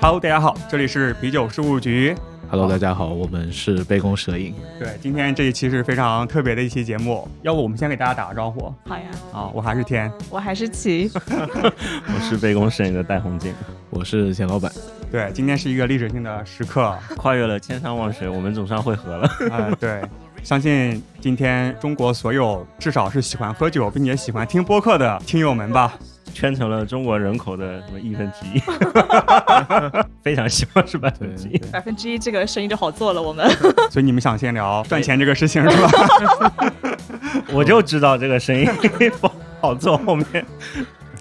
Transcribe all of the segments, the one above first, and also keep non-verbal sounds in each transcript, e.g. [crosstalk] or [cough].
Hello，大家好，这里是啤酒事务局。Hello，大家好，我们是杯弓蛇影。对，今天这一期是非常特别的一期节目，要不我们先给大家打个招呼好呀，啊？我还是天，我还是齐，[laughs] 我是杯弓蛇影的戴红静，我是钱老板。对，今天是一个历史性的时刻，跨越了千山万水，我们总算会合了。呃，[laughs] 对，相信今天中国所有至少是喜欢喝酒并且喜欢听播客的听友们吧，圈成了中国人口的什么亿分之一，[laughs] 非常希望是百分之一。百分之一这个生意就好做了。我们所以你们想先聊赚钱这个事情是吧？[laughs] 我就知道这个生意不好做。后面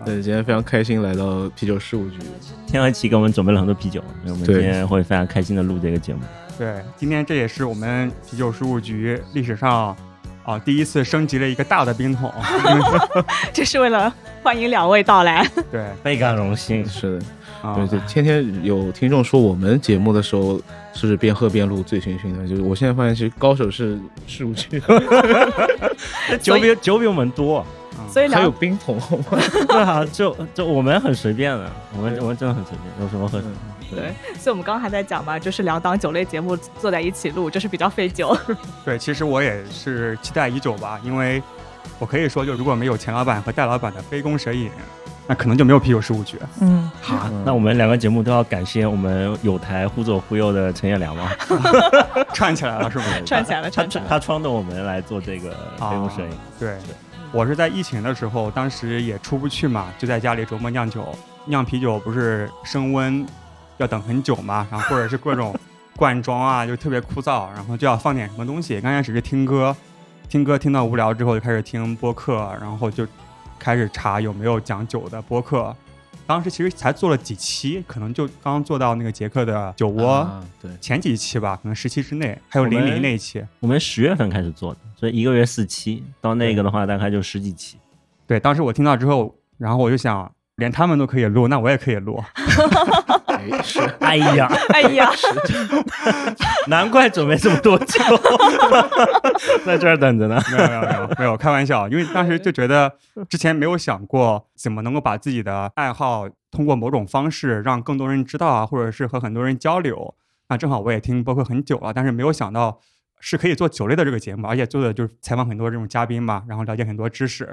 对，今天非常开心来到啤酒事务局。天和奇给我们准备了很多啤酒，所以我们今天会非常开心的录这个节目。对，今天这也是我们啤酒事务局历史上啊第一次升级了一个大的冰桶，[laughs] 这是为了欢迎两位到来。对倍感荣幸，是的，啊对对，天天有听众说我们节目的时候是边喝边录，醉醺醺的。就是我现在发现，其实高手是事务局，[laughs] 酒比酒比我们多。所以还有冰桶，[laughs] 对啊，就就我们很随便的，我们我们真的很随便，有什么喝什么。对，所以我们刚刚还在讲嘛，就是两档酒类节目坐在一起录，就是比较费酒。[laughs] 对，其实我也是期待已久吧，因为我可以说，就如果没有钱老板和戴老板的杯弓蛇影，那可能就没有啤酒十五局。嗯，好，那我们两个节目都要感谢我们有台忽左忽右的陈彦良吗？[laughs] 串起来了是不是？[laughs] 串起来了，串起来了。他撺掇我们来做这个杯弓蛇影。对，我是在疫情的时候，当时也出不去嘛，就在家里琢磨酿酒。酿啤酒不是升温要等很久嘛，然后或者是各种 [laughs] 灌装啊，就特别枯燥，然后就要放点什么东西。刚开始是听歌，听歌听到无聊之后就开始听播客，然后就开始查有没有讲酒的播客。当时其实才做了几期，可能就刚做到那个杰克的酒窝。啊对，前几期吧，可能十期之内，还有我们零零那一期。我们十月份开始做的，所以一个月四期，到那个的话大概就十几期。对，当时我听到之后，然后我就想，连他们都可以录，那我也可以录。哎是，哎呀，哎呀，难怪准备这么多酒，[laughs] 在这儿等着呢。没有没有没有没有，开玩笑，因为当时就觉得之前没有想过怎么能够把自己的爱好通过某种方式让更多人知道啊，或者是和很多人交流。那正好我也听播客很久了，但是没有想到是可以做酒类的这个节目，而且做的就是采访很多这种嘉宾嘛，然后了解很多知识，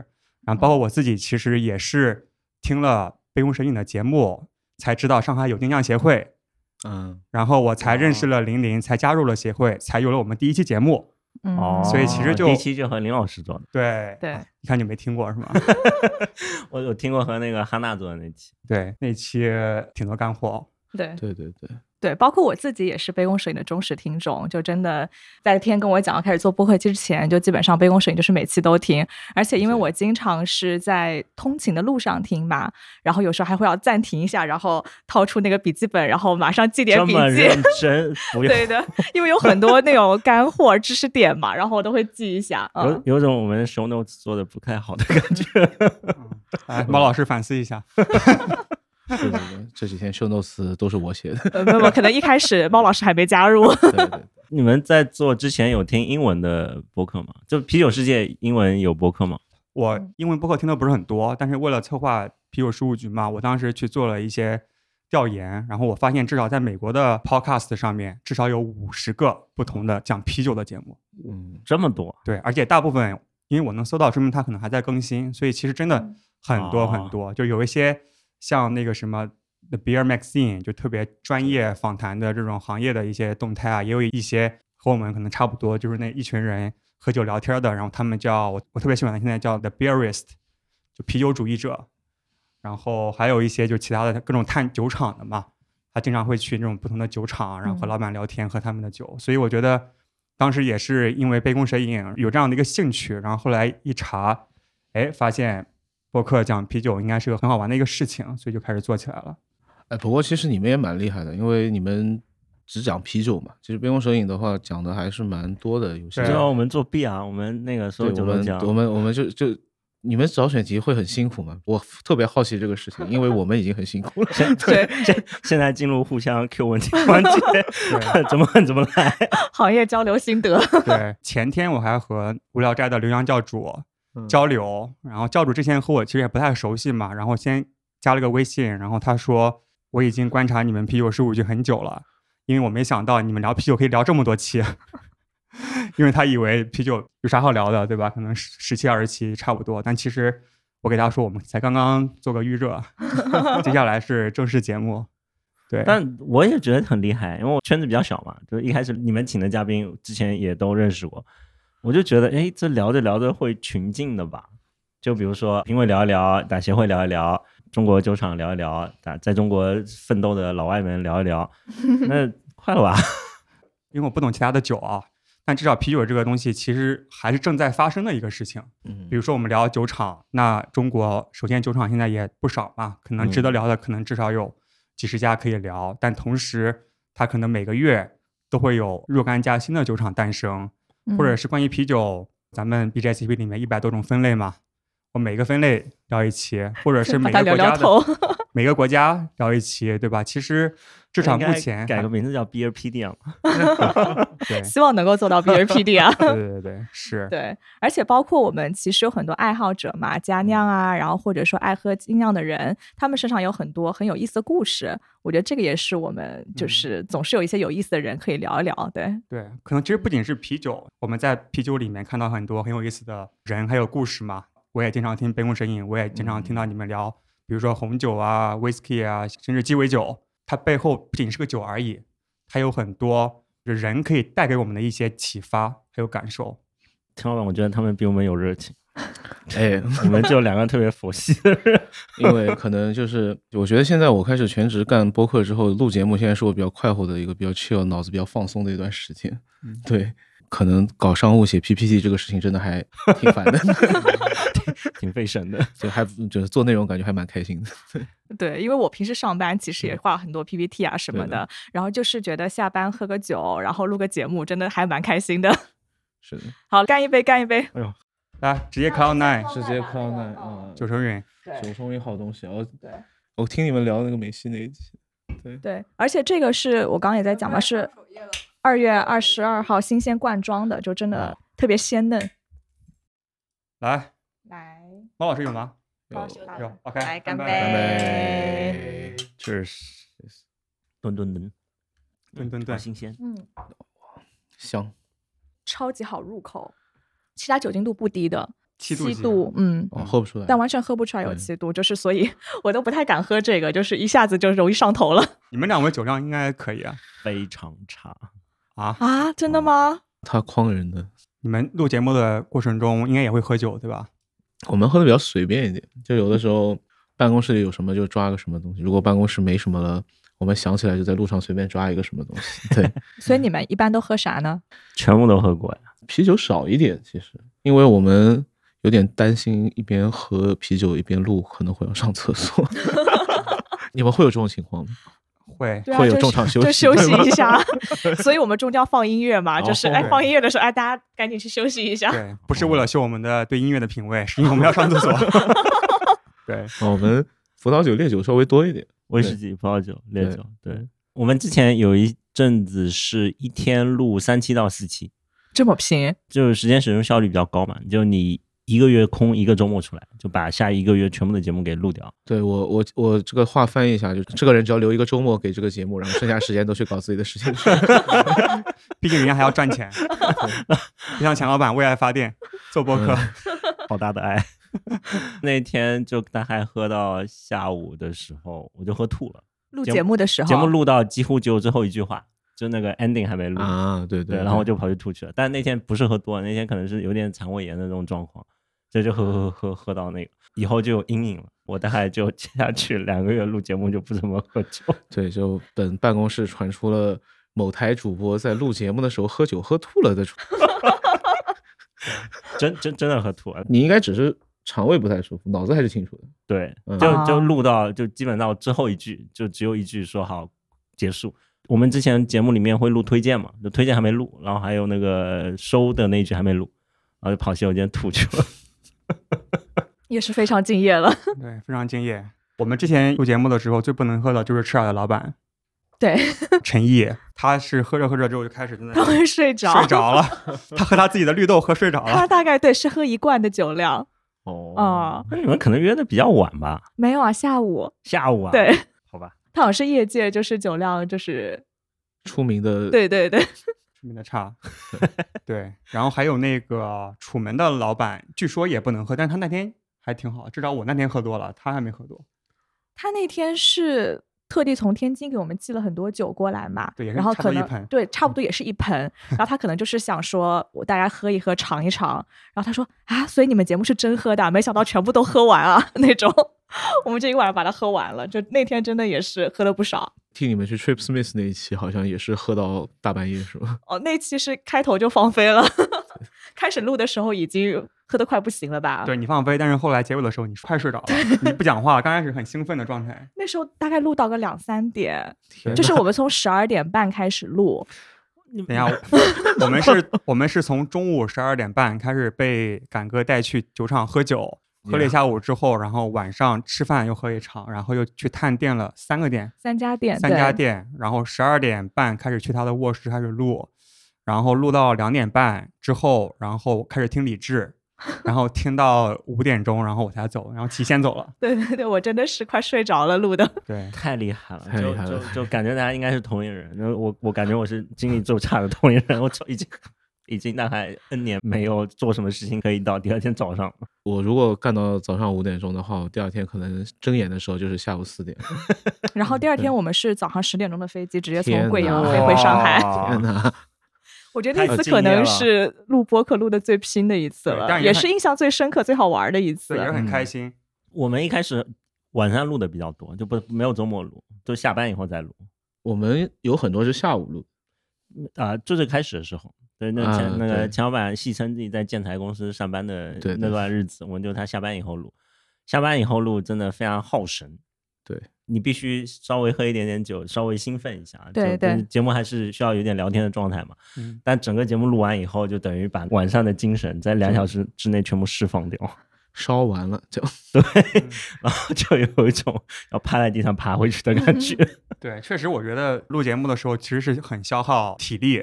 然后包括我自己其实也是听了杯弓蛇影的节目，才知道上海有定向协会，嗯，然后我才认识了林林，才加入了协会，才有了我们第一期节目。嗯。哦，所以其实就第一期就和林老师做的，对。对，你看你没听过是吗？[laughs] 我有听过和那个哈娜做的那期。对，那期挺多干货。对。对对对，对，包括我自己也是杯弓蛇影的忠实听众，就真的在天跟我讲要开始做播客之前，就基本上杯弓蛇影就是每期都听，而且因为我经常是在通勤的路上听嘛，然后有时候还会要暂停一下，然后掏出那个笔记本，然后马上记点笔记。么 [laughs] 认真，不用对的，因为有很多那种干货知识点嘛，然后我都会记一下。有嗯，有种我们 show notes 做的不太好的感觉。[laughs] 哎，毛老师反思一下。[laughs] 是的，对这几天 show notes 都是我写的。呃不不，可能一开始猫老师还没加入。[laughs] 对对对，你们在做之前有听英文的播客吗？就啤酒世界英文有播客吗？我英文播客听的不是很多，但是为了策划啤酒事务局嘛，我当时去做了一些调研，然后我发现至少在美国的 podcast 上面，至少有五十个不同的讲啤酒的节目。嗯，这么多，对，而且大部分因为我能搜到，说明它可能还在更新，所以其实真的很多哦很多，就有一些像那个什么 The Beer Magazine，就特别专业访谈的这种行业的一些动态啊，也有一些和我们可能差不多，就是那一群人喝酒聊天的，然后他们叫我我特别喜欢的，现在叫 The Beerist，就啤酒主义者，然后还有一些就其他的各种探酒厂的嘛，他经常会去那种不同的酒厂，然后和嗯。老板聊天，喝他们的酒，所以我觉得当时也是因为杯弓蛇影有这样的一个兴趣，然后后来一查，哎，发现播客讲啤酒应该是个很好玩的一个事情，所以就开始做起来了。哎，不过其实你们也蛮厉害的，因为你们只讲啤酒嘛。其实杯弓蛇影的话讲的还是蛮多的，有些像我们做 B 啊，我们那个所有对我们酒都讲。我们我们就就你们找选题会很辛苦吗？我特别好奇这个事情，因为我们已经很辛苦了。对，现现在进入互相 Q 问题环节，[laughs] 怎么问怎么来。[laughs] 行业交流心得。对，前天我还和无聊斋的刘洋教主嗯交流，然后教主之前和我其实也不太熟悉嘛，然后先加了个微信，然后他说我已经观察你们啤酒事务局很久了，因为我没想到你们聊啤酒可以聊这么多期，[laughs] 因为他以为啤酒有啥好聊的，对吧？可能十十期二十期差不多，但其实我给他说我们才刚刚做个预热，[laughs] 接下来是正式节目。对，但我也觉得很厉害，因为我圈子比较小嘛，就是一开始你们请的嘉宾之前也都认识过，我就觉得，哎，这聊着聊着会群进的吧？就比如说评委聊一聊，打协会聊一聊，中国酒厂聊一聊，打在中国奋斗的老外们聊一聊，[laughs] 那快了吧？因为我不懂其他的酒啊，但至少啤酒这个东西其实还是正在发生的一个事情。嗯比如说我们聊酒厂，那中国首先酒厂现在也不少嘛，可能值得聊的可能至少有几十家可以聊，但同时它可能每个月都会有若干家新的酒厂诞生，或者是关于啤酒，咱们 BJCP 里面一百多种分类嘛，我每个分类聊一期，或者是 [laughs] 每个国家的。每个国家聊一期，对吧？其实至少目前改个名字叫 Beer PDM，[laughs] [laughs] 对希望能够做到 BRPD 啊。[laughs] 对对对对是。对，而且包括我们其实有很多爱好者嘛，家酿啊，然后或者说爱喝精酿的人，他们身上有很多很有意思的故事。我觉得这个也是我们就是总是有一些有意思的人可以聊一聊。对，对，可能其实不仅是啤酒，我们在啤酒里面看到很多很有意思的人，还有故事嘛。我也经常听杯弓蛇影，我也经常听到你们聊，比如说红酒啊、whisky 啊，甚至鸡尾酒，它背后不仅是个酒而已，它有很多人可以带给我们的一些启发还有感受。听老板，我觉得他们比我们有热情，[laughs] 哎，我们就两个特别佛系的人。因为可能就是，我觉得现在我开始全职干播客之后，录节目现在是我比较快活的一个比较 chill、脑子比较放松的一段时间。嗯对，可能搞商务写 PPT 这个事情真的还挺烦的，[laughs] 挺费神的。就还就是做内容感觉还蛮开心的。[laughs] 对，因为我平时上班其实也画很多 PPT 啊什么的的，然后就是觉得下班喝个酒，然后录个节目，真的还蛮开心的。[laughs] 是的，好，干一杯，干一杯。哎呦来，直接 Cloud Nine 直接 Cloud Nine 啊，九成云，九重云好东西。我对我听你们聊那个美西那一期，对对，而且这个是我刚刚也在讲嘛，是二月二十二号新鲜灌装的，就真的特别鲜嫩。来，猫老师有吗？有有，OK，来干杯干杯杯。Cheers，吨吨吨，吨吨吨新鲜。嗯，香，超级好入口，其他酒精度不低的，七度七度，嗯。哦，喝不出来。但完全喝不出来有对七度，就是所以 [laughs] 我都不太敢喝这个，就是一下子就容易上头了你们两位酒量应该可以啊非常差，啊！啊！真的吗？他诓人的，你们录节目的过程中应该也会喝酒对吧？我们喝的比较随便一点，就有的时候办公室里有什么就抓个什么东西，如果办公室没什么了，我们想起来就在路上随便抓一个什么东西。对，[laughs] 所以你们一般都喝啥呢？全部都喝过呀。啤酒少一点，其实因为我们有点担心一边喝啤酒一边录可能会要上厕所。[laughs] 你们会有这种情况吗？会，会有中场 [laughs] 休息就休息一下。[laughs] 所以我们中间要放音乐嘛，就是哎放音乐的时候，哎大家赶紧去休息一下。对，不是为了秀我们的对音乐的品味，是因为我们要上厕所。[laughs] 对，哦我们葡萄酒、烈酒稍微多一点。威士忌、葡萄酒、烈酒。对，我们之前有一阵子是一天录三期到四期，这么拼，就是时间使用效率比较高嘛，就你一个月空一个周末出来，就把下一个月全部的节目给录掉。对我，我我这个话翻译一下，就是这个人只要留一个周末给这个节目，然后剩下时间都去搞自己的事情去。[laughs] 毕竟人家还要赚钱，[laughs] 不像钱老板为爱发电做播客。好大的爱。[laughs] 那天就大概喝到下午的时候，我就喝吐了。录节节目的时候，节目录到几乎只有最后一句话，就那个 ending 还没录。啊，对对，然后我就跑去吐去了。但那天不是喝多了，那天可能是有点肠胃炎的那种状况，所以就喝喝喝喝喝到那个，以后就有阴影了。我大概就接下去两个月录节目就不怎么喝酒。[laughs] 对，就等办公室传出了某台主播在录节目的时候喝酒喝吐了的传，[laughs] 真真真的喝吐了。你应该只是肠胃不太舒服，脑子还是清楚的。对，嗯就就啊录到就基本到最后一句，就只有一句说好结束。我们之前节目里面会录推荐嘛，就推荐还没录，然后还有那个收的那一句还没录，然后就跑洗手间吐去了。[laughs] 也是非常敬业了。[laughs] 对，非常敬业。我们之前录节目的时候，最不能喝的就是赤耳的老板对，[laughs] 陈毅，他是喝着喝着之后就开始他会睡着，睡着了，他喝他自己的绿豆喝睡着了。他大概对是喝一罐的酒量哦啊、那你们可能约的比较晚吧？没有啊，下午下午啊？，对，好吧。他好像是业界就是酒量就是出名的对对对，出名的差，[laughs] 对，然后还有那个楚门的老板，据说也不能喝，但是他那天还挺好，至少我那天喝多了，他还没喝多。他那天是特地从天津给我们寄了很多酒过来嘛，对然后可能一盆对差不多也是一盆，然后他可能就是想说我大家喝一喝尝一尝，然后他说啊，所以你们节目是真喝的啊，没想到全部都喝完啊 [laughs] 那种，[laughs] 我们这一晚上把它喝完了，就那天真的也是喝了不少。听你们去 Trip Smith 那一期，好像也是喝到大半夜是吧？[laughs] 哦，那期是开头就放飞了，[laughs] 开始录的时候已经喝得快不行了吧？对你放飞，但是后来结尾的时候你快睡着了，你不讲话了，刚开始很兴奋的状态。那时候大概录到个两三点，就是我们从十二点半开始录，[laughs] 等一下，我我们是，我们是从中午十二点半开始被赶哥带去酒厂喝酒，喝了一下午之后，然后晚上吃饭又喝一场，然后又去探店了三个店，三家店，三家店，然后十二点半开始去他的卧室开始录，然后录到两点半之后，然后开始听李志，然后听到五点钟，然后我才走，然后提前走了。对对对，我真的是快睡着了录的。[laughs] 对，太厉害了，就就就感觉大家应该是同龄人。那我我感觉我是精力最差的同龄人，我就已经已经大概 N 年没有做什么事情可以到第二天早上了。[laughs] 我如果干到早上五点钟的话，我第二天可能睁眼的时候就是下午四点。[laughs] 然后第二天我们是早上十点钟的飞机，直接从贵阳飞回上海。天哪！我觉得那次可能是录播客录的最拼的一次了，也对但也是印象最深刻、最好玩的一次，。也很嗯开心。我们一开始晚上录的比较多，就不没有周末录，就下班以后再录。我们有很多是下午录，啊、就最开始的时候，对，那前、啊那个对钱老板戏称自己在建材公司上班的那段日子，我们就他下班以后录，下班以后录真的非常耗神。对你必须稍微喝一点点酒，稍微兴奋一下。对对节目还是需要有点聊天的状态嘛。嗯，但整个节目录完以后，就等于把晚上的精神在两小时之内全部释放掉，[laughs] 烧完了就对，嗯 [laughs] 然后就有一种要趴在地上爬回去的感觉。[laughs] 对，确实，我觉得录节目的时候其实是很消耗体力，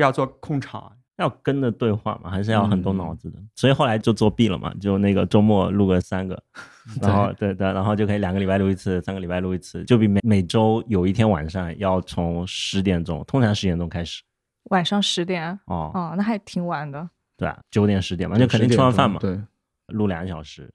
要做控场。要跟着对话嘛，还是要很动脑嗯。子的，所以后来就作弊了嘛，就那个周末录个三个，[laughs] 然后对。对，然后就可以两个礼拜录一次，三个礼拜录一次，就比每每周有一天晚上要从十点钟，通常十点钟开始。晚上十点，哦，哦，那还挺晚的。对啊，九点十点嘛，就肯定吃完饭嘛，对，录两个小时，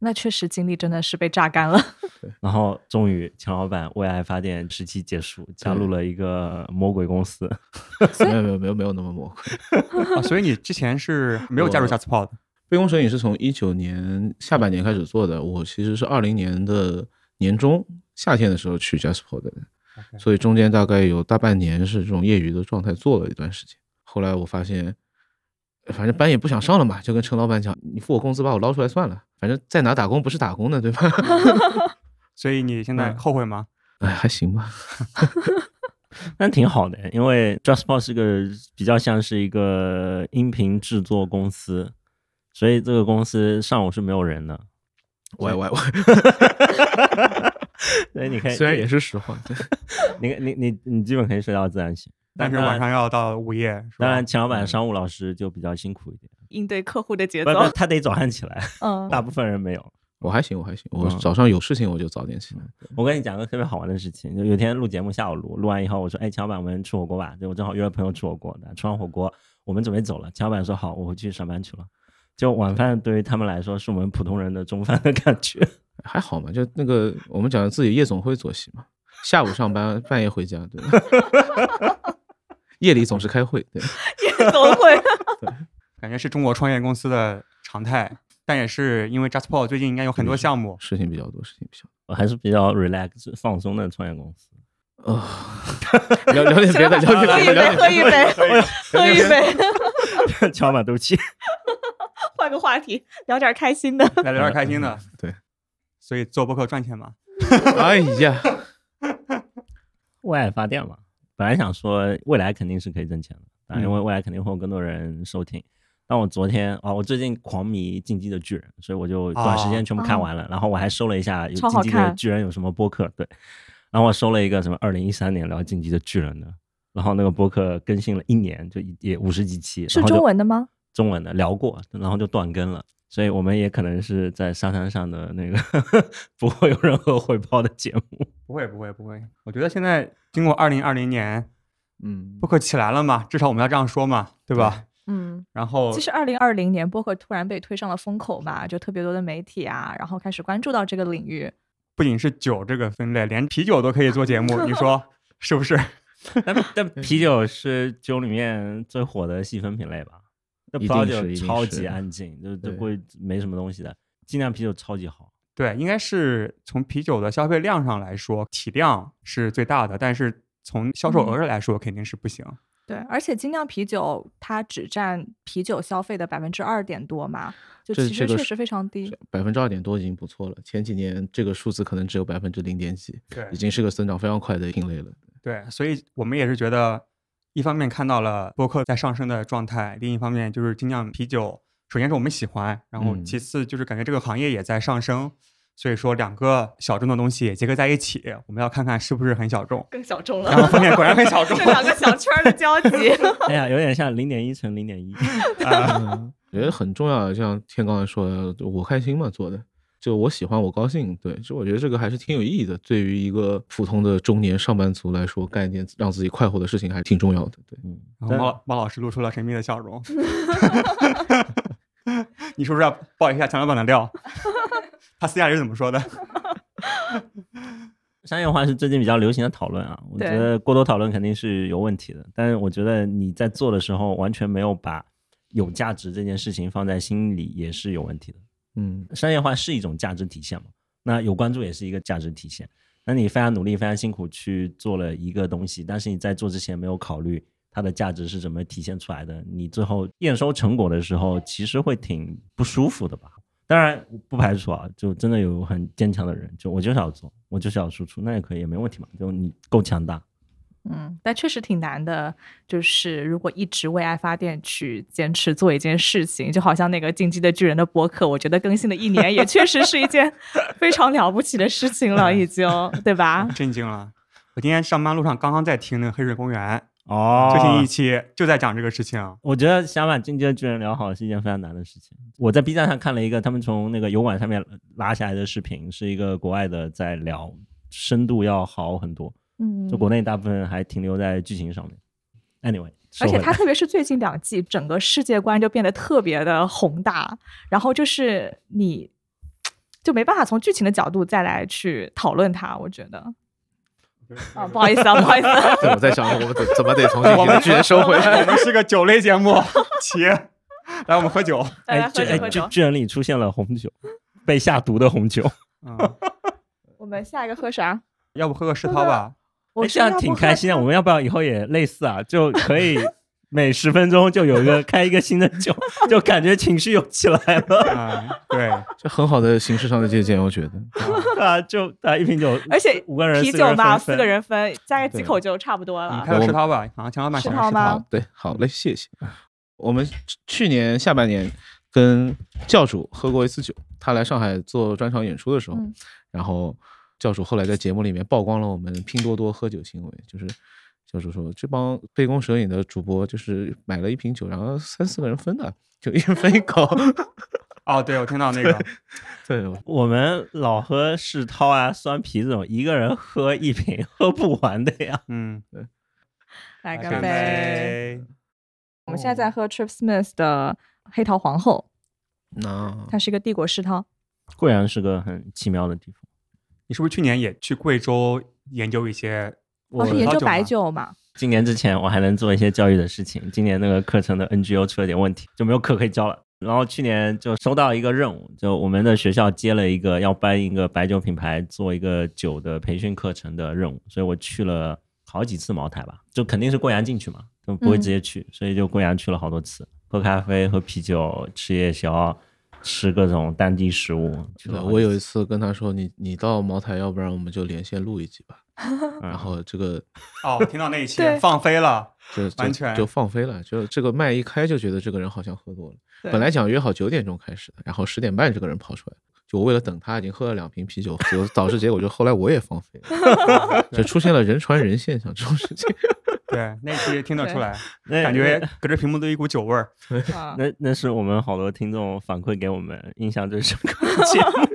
那确实精力真的是被榨干了。[laughs] 然后终于钱老板为爱发电时期结束，加入了一个魔鬼公司，[laughs] 没有没有没有没有那么魔鬼。[laughs] 啊，所以你之前是没有加入我 j a s p o d 杯弓蛇影是从一九年下半年开始做的，我其实是二零年的年中夏天的时候去 Jasper 的，所以中间大概有大半年是这种业余的状态做了一段时间。后来我发现，反正班也不想上了嘛，就跟陈老板讲，你付我工资把我捞出来算了，反正在哪打工不是打工的，对吧？[laughs] 所以你现在嗯后悔吗？哎，还行吧。[laughs] 那挺好的，因为 JustPod 是个比较像是一个音频制作公司，所以这个公司上午是没有人的。喂喂喂，[laughs] 所以你可以，虽然也是实话，对你你你你基本可以睡到自然醒，但是晚上要到午夜，是吧当然，钱老板商务老师就比较辛苦一点，应对客户的节奏不不，，他得早上起来，嗯，[laughs] 大部分人没有。我还行，我还行，我嗯早上有事情我就早点起来。我跟你讲个特别好玩的事情，就有天录节目，下午录，录完以后我说，哎，钱老板，我们吃火锅吧。就我正好约了朋友吃火锅的，吃完火锅我们准备走了，钱老板说好，我回去上班去了。就晚饭对于他们来说是我们普通人的中饭的感觉。[laughs] 还好嘛，就那个我们讲的自己夜总会作息嘛，下午上班，半夜回家，对吧？[laughs] 夜里总是开会，对，夜总会。感觉是中国创业公司的常态，但也是因为 JustPod 最近应该有很多项目，事情比较多，事情比较多我还是比较 relax 放松的创业公司。多。[laughs] 啊、聊聊点别的，聊点别的，喝一杯，喝一杯，喝一杯，钱老板，对不起。[laughs] [laughs] 换个话题，聊点开心的。来聊点开心的。对，所以做播客赚钱吗，哎呀，为爱发电嘛，本来想说未来肯定是可以挣钱的，啊，因为未来肯定会有更多人收听，但我昨天啊，我最近狂迷《进击的巨人》，所以我就短时间全部看完了。然后我还搜了一下有《进击的巨人》有什么播客，对。然后我搜了一个什么二零一三年聊《进击的巨人》的，然后那个播客更新了一年，就也五十几期，是中文的吗？中文的聊过，然后就断更了。所以我们也可能是在沙滩上的那个 [laughs] 不会有任何回报的节目。不会不会不会，我觉得现在经过二零二零年，嗯播，客起来了嘛，至少我们要这样说嘛，对吧？嗯，然后其实二零二零年播客突然被推上了风口吧，就特别多的媒体啊，然后开始关注到这个领域。不仅是酒这个分类，连啤酒都可以做节目，你说 [laughs] 是不是？[laughs] 但但啤酒是酒里面最火的细分品类吧？那葡萄酒超级安静，就就不会没什么东西的。精酿啤酒超级好，对，应该是从啤酒的消费量上来说，体量是最大的，但是从销售额上来说，肯定是不行。对，而且精酿啤酒它只占啤酒消费的百分之二点多嘛，就其实确实非常低。百分之二点多已经不错了。前几年这个数字可能只有百分之零点几，对已经是个增长非常快的品类了。对，所以我们也是觉得，一方面看到了播客在上升的状态，另一方面就是精酿啤酒，首先是我们喜欢，然后嗯其次就是感觉这个行业也在上升，所以说两个小众的东西结合在一起，我们要看看是不是很小众。更小众了然后封面果然很小众 [laughs] 这两个小圈儿的交集。[laughs] 哎呀，有点像零点一乘零点一。[laughs] 我觉得很重要像天刚才说的，我开心嘛做的，就我喜欢我高兴，对，就我觉得这个还是挺有意义的。对于一个普通的中年上班族来说，干一件让自己快活的事情还挺重要的。对，嗯，然后但猫猫老师露出了神秘的笑容。你是不是要爆一下强老板的料？他私下里是怎么说的？[laughs] 商业化是最近比较流行的讨论啊，我觉得过多讨论肯定是有问题的。但是我觉得你在做的时候完全没有把有价值这件事情放在心里，也是有问题的。嗯，商业化是一种价值体现嘛？那有关注也是一个价值体现。那你非常努力、非常辛苦去做了一个东西，但是你在做之前没有考虑它的价值是怎么体现出来的，你最后验收成果的时候，其实会挺不舒服的吧？当然不排除啊，就真的有很坚强的人，就我就是要做，我就是要输出，那也可以，也没问题嘛。就你够强大，嗯，但确实挺难的。就是如果一直为爱发电去坚持做一件事情，就好像那个《进击的巨人》的博客，我觉得更新了一年，也确实是一件非常了不起的事情了，[laughs] 已经，对吧？[laughs] 震惊了！我今天上班路上刚刚在听那个《黑水公园》哦最新一期，就在讲这个事情。我觉得想把进阶巨人聊好是一件非常难的事情。我在 B 站上看了一个他们从那个油管上面拉下来的视频，是一个国外的在聊，深度要好很多。嗯，就国内大部分还停留在剧情上面。Anyway，而且它特别是最近两季，整个世界观就变得特别的宏大，然后就是你就没办法从剧情的角度再来去讨论它，我觉得。啊，[laughs] 不好意思啊，[laughs] 不好意思、啊。对，我在想，我们怎怎么得重新 [laughs] 我们把巨人收回来我。们是个酒类节目，起，来我们喝酒。哎，这哎喝酒喝酒。巨巨人里出现了红酒，被下毒的红酒，嗯，我们下一个喝啥？要不喝个世涛吧？我这样挺开心啊。我们要不要以后也类似啊？就可以每十分钟就有一个开一个新的酒，[laughs] 就感觉情绪又起来了啊，对，这很好的形式上的借鉴，我觉得。[laughs] 啊！就啊一瓶酒，而且五个人啤酒嘛，四个人分，加个几口就差不多了。你开个世涛吧。好像强老板喜欢世世涛吗对，好嘞，谢谢。我们去年下半年跟教主喝过一次酒，他来上海做专场演出的时候，嗯然后教主后来在节目里面曝光了我们拼多多喝酒行为，就是教主说这帮杯弓蛇影的主播就是买了一瓶酒，然后三四个人分的，就一人分一口。[laughs] 哦，对，我听到那个，对，我们老喝世涛啊、酸啤这种，一个人喝一瓶喝不完的呀。嗯，对来干杯。我们现在在喝 Trip Smith 的黑桃皇后，那它是一个帝国世涛。贵阳是个很奇妙的地方。你是不是去年也去贵州研究一些？我是研究白。酒嘛，今年之前我还能做一些教育的事情，今年那个课程的 NGO 出了点问题，就没有课可以教了。然后去年就收到一个任务，就我们的学校接了一个要帮一个白酒品牌做一个酒的培训课程的任务，所以我去了好几次茅台吧，就肯定是贵阳进去嘛，就不会直接去，所以就贵阳去了好多次，喝咖啡、喝啤酒、吃夜宵、吃各种当地食物。我有一次次跟他说，你你到茅台，要不然我们就连线录一集吧。然后这个哦，听到那一期放飞了，就就完全就放飞了，就这个麦一开就觉得这个人好像喝多了。本来想约好九点钟开始的，然后十点半这个人跑出来，就我为了等他，已经喝了两瓶啤酒，就导致结果就后来我也放飞了，[laughs] 就出现了人传人现象这种事情。[laughs] 对，那期听得出来，那感觉隔着屏幕都一股酒味儿。[laughs] 啊那那是我们好多听众反馈给我们印象最深刻的节目。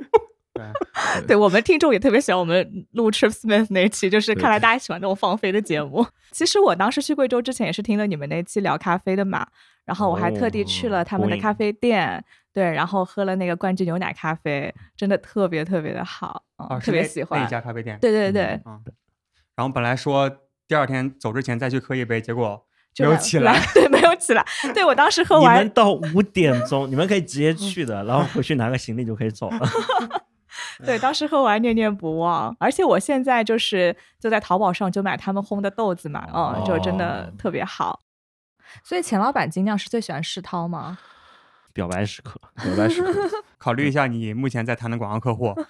对，对我们听众也特别喜欢我们录 Trip Smith 那期，就是看来大家喜欢这种放飞的节目。其实我当时去贵州之前也是听了你们那期聊咖啡的嘛，然后我还特地去了他们的哦咖啡店，对，然后喝了那个冠军牛奶咖啡，真的特别特别的好，嗯啊，特别那那喜欢一。家咖啡店。对对对，嗯，然后本来说第二天走之前再去喝一杯，结果 [laughs] 没有起来。[laughs] 对，没有起来。对我当时喝完你们，到五点钟，你们可以直接去的，然后回去拿个行李就可以走了。[laughs] [laughs] 对，当时喝完念念不忘，而且我现在就是就在淘宝上就买他们烘的豆子嘛，嗯，就真的哦特别好。所以钱老板精酿是最喜欢世涛吗？表白时刻，表白时刻，[laughs] 考虑一下你目前在谈的广告客户。[laughs]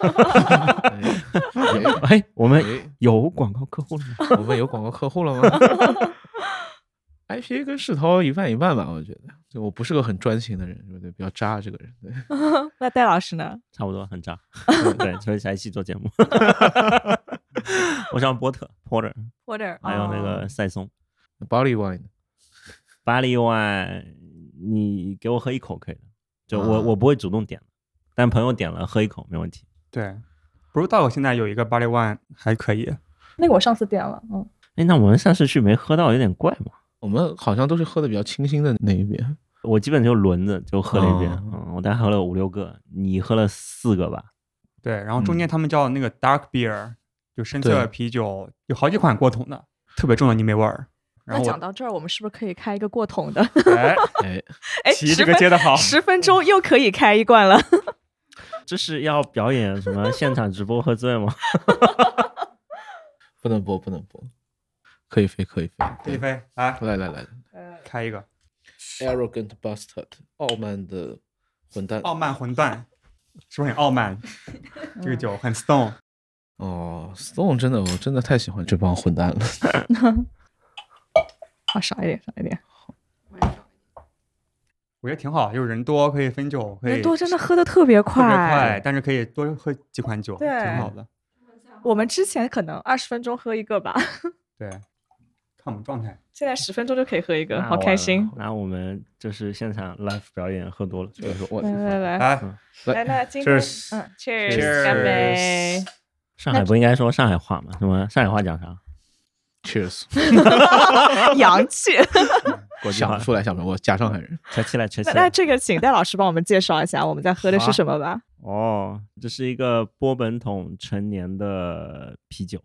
哎哎，我们哎有广告客户了吗？我们有广告客户了吗？IPA 跟世涛一半一半吧，我觉得。就我不是个很专情的人，对不对？比较渣这个人。对，[laughs] 那戴老师呢？差不多很渣。[laughs] 对，所以才一起做节目。[laughs] 我上波特 Porter，Porter，还有那哦个赛松。Barley Wine 巴黎湾，你给我喝一口可以的，就我、啊我不会主动点，但朋友点了喝一口没问题。对，不是道现在有一个 Barley One 还可以。那个我上次点了，嗯，哎，那我们上次去没喝到，有点怪嘛。我们好像都是喝的比较清新的那一边。我基本就轮子就喝了一遍，哦嗯，我大概喝了五六个，你喝了四个吧？对，然后中嗯间他们叫那个 Dark Beer，就深色对啤酒，有好几款过桶的，特别重的泥煤味儿。然那后讲到这儿，我们是不是可以开一个过桶的？哎，哎，哎，题这十分个接的好，十分钟又可以开一罐了。这是要表演什么现场直播喝醉吗？[laughs] 不能播，不能播，可以飞，可以飞。可以飞，来来来来开一个，Arrogant Bastard，傲慢的混蛋。傲慢混蛋，是不是很傲慢？这个酒很 stone，哦，Stone 真的，我真的太喜欢这帮混蛋了。[laughs] 啊，少一点，少一点。我觉得挺好，就是人多可以分酒，可以人多真的喝的特别特别快，快，但是可以多喝几款酒，对挺好的。我们之前可能二十分钟喝一个吧，对，看我们状态。现在十分钟就可以喝一个，好开心。那我们就是现场 live 表演喝多了，所以说我来来来来，来，那今天 Cheers 嗯，Cheers，Cheers 干杯！上海不应该说上海话吗？什么上海话讲啥？Cheers，[laughs] [laughs] 洋气。想不，出来，想不出来，我假上海人。扯起来，扯起来。那那这个，请戴老师帮我们介绍一下，我们在喝的是什么吧？哦，这是一个波本桶陈年的啤酒。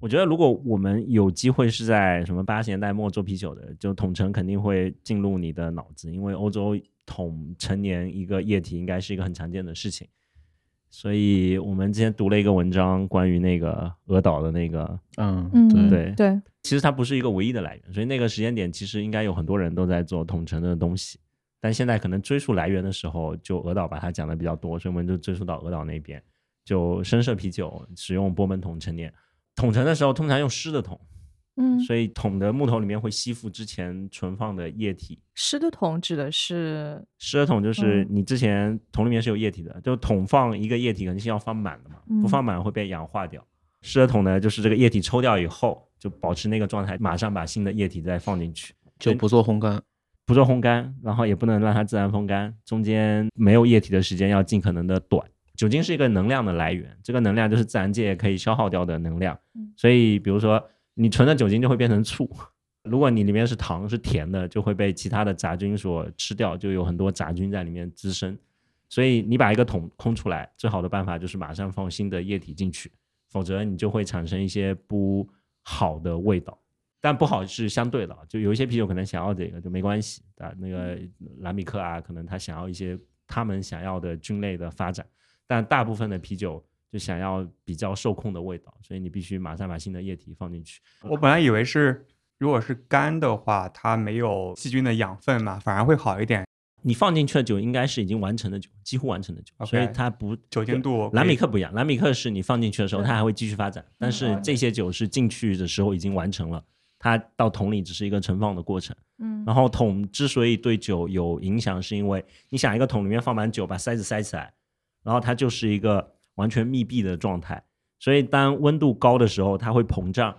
我觉得如果我们有机会是在什么八十年代末做啤酒的，就桶陈肯定会进入你的脑子，因为欧洲桶陈年一个液体应该是一个很常见的事情。所以我们之前读了一个文章，关于那个俄岛的那个，嗯，嗯，对对对，其实它不是一个唯一的来源，所以那个时间点其实应该有很多人都在做统称的东西，但现在可能追溯来源的时候，就俄岛把它讲的比较多，所以我们就追溯到俄岛那边，就深色啤酒使用波本桶陈年。桶陈的时候通常用湿的桶，嗯，所以桶的木头里面会吸附之前存放的液体。湿的桶指的是湿的桶就是嗯你之前桶里面是有液体的，就桶放一个液体肯定是要放满的嘛，嗯不放满会被氧化掉。湿的桶呢，就是这个液体抽掉以后，就保持那个状态，马上把新的液体再放进去，就不做烘干。不做烘干，然后也不能让它自然风干，中间没有液体的时间要尽可能的短。酒精是一个能量的来源，这个能量就是自然界可以消耗掉的能量嗯。所以，比如说你存的酒精就会变成醋，如果你里面是糖是甜的，就会被其他的杂菌所吃掉，就有很多杂菌在里面滋生。所以你把一个桶空出来，最好的办法就是马上放新的液体进去，否则你就会产生一些不好的味道。但不好是相对的，啊，就有一些啤酒可能想要这个就没关系啊，那个兰米克啊，可能他想要一些他们想要的菌类的发展，但大部分的啤酒就想要比较受控的味道，所以你必须马上把新的液体放进去。我本来以为是，如果是干的话，它没有细菌的养分嘛，反而会好一点。你放进去的酒应该是已经完成的酒，几乎完成的酒所以它不酒精度蓝米克不一样，蓝米克是你放进去的时候，它还会继续发展，但是这些酒是进去的时候已经完成了，它到桶里只是一个盛放的过程。嗯然后桶之所以对酒有影响，是因为你想一个桶里面放满酒，把塞子塞起来，然后它就是一个完全密闭的状态，所以当温度高的时候，它会膨胀，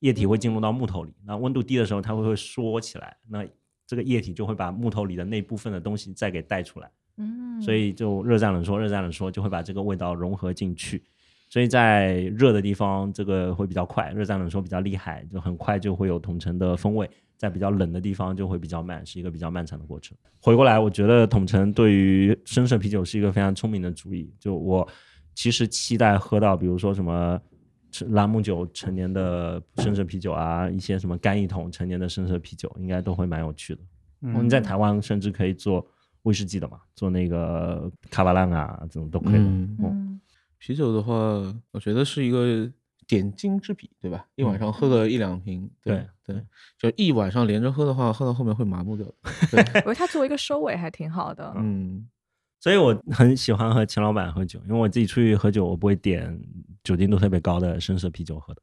液体会进入到木头里；那温度低的时候，它会会缩起来，那这个液体就会把木头里的那部分的东西再给带出来。嗯所以就热胀冷缩，热胀冷缩就会把这个味道融合进去。所以在热的地方，这个会比较快，热胀冷缩比较厉害，就很快就会有同城的风味；在比较冷的地方就会比较慢，是一个比较漫长的过程。回过来，我觉得桶陈对于深色啤酒是一个非常聪明的主意。就我其实期待喝到，比如说什么朗姆酒陈年的深色啤酒啊，一些什么干邑桶陈年的深色啤酒，应该都会蛮有趣的。嗯你在台湾甚至可以做威士忌的嘛，做那个卡巴浪啊，这种都可以的。嗯嗯嗯啤酒的话，我觉得是一个点睛之笔，对吧？一晚上喝个一两瓶，对对对，就一晚上连着喝的话，喝到后面会麻木掉的。[laughs] 对，我觉得他作为一个收尾还挺好的。嗯，所以我很喜欢和钱老板喝酒，因为我自己出去喝酒，我不会点酒精度特别高的深色啤酒喝的，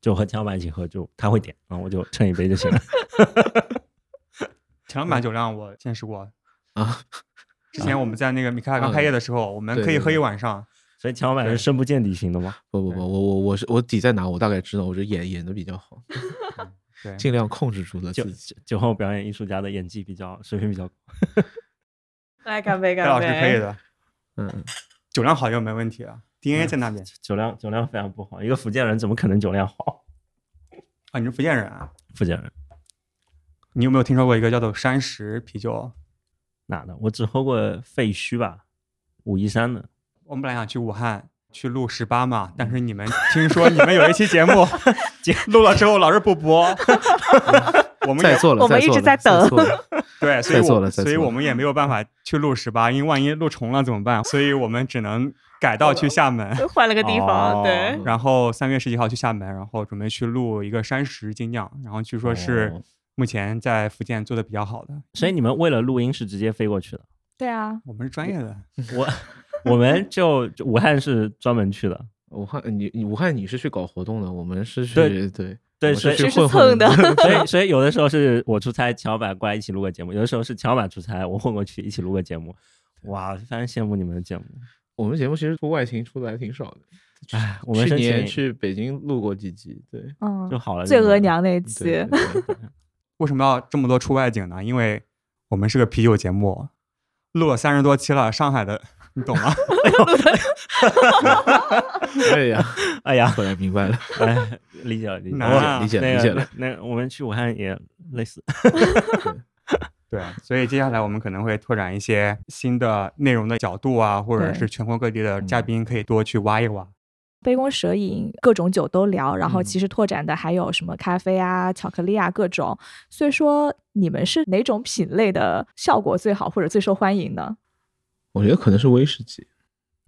就和钱老板一起喝，就他会点，然后我就蹭一杯就行了。[laughs] [laughs] 钱老板酒量我见识过啊。之前我们在那个米开朗刚开业的时候，我们可以喝一对对对晚上。所以钱老板是深不见底型的吗？不不不，我我我是我底在哪，我大概知道，我是演演的比较好，对，尽量控制住了酒自己。酒后表演艺术家的演技比较水平比较高。[laughs] 来干杯，干杯！戴老师可以的，嗯，[laughs] 酒量好就没问题啊。DNA 在那边酒量酒量非常不好，一个福建人怎么可能酒量好？啊，你是福建人啊？福建人你有没有听说过一个叫做山石啤酒？哪的？我只喝过废墟吧，武夷山的。我们本来想去武汉去录十八嘛，但是你们听说你们有一期节目 [laughs] 录了之后老是不播，[laughs] 我们也在座了，我们一直在等 [laughs] 对，所以我所以我们也没有办法去录十八，因为万一录重了怎么办？所以我们只能改道去厦门。换了个地方，哦对，然后三月十几号去厦门，然后准备去录一个山石精酿，然后据说是哦目前在福建做的比较好的。所以你们为了录音是直接飞过去的？对啊，我们是专业的，我我们就就武汉是专门去的，武汉，你你武汉你是去搞活动的，我们是去对对对所以是去是混混蹭的 [laughs] [laughs] 所以所以有的时候是我出差，乔老板过来一起录个节目；有的时候是乔老板出差，我混过去一起录个节目。哇，非常羡慕你们的节目。我们节目其实出外勤出的还挺少的。哎，我们申去年去北京录过几集，对，嗯，就好了。醉额娘那期对，对对 [laughs] 为什么要这么多出外景呢？因为我们是个啤酒节目，录了三十多期了，上海的你懂吗？[laughs] 哎呀，哎呀，后来明白了，哎，[laughs] 理解了，理解理解那个理解了。那我们去武汉也类似。[laughs] 对，所以接下来我们可能会拓展一些新的内容的角度啊，或者是全国各地的嘉宾可以多去挖一挖。杯弓蛇影，各种酒都聊，然后嗯其实拓展的还有什么咖啡啊、巧克力啊各种。所以说，你们是哪种品类的效果最好或者最受欢迎呢？我觉得可能是威士忌，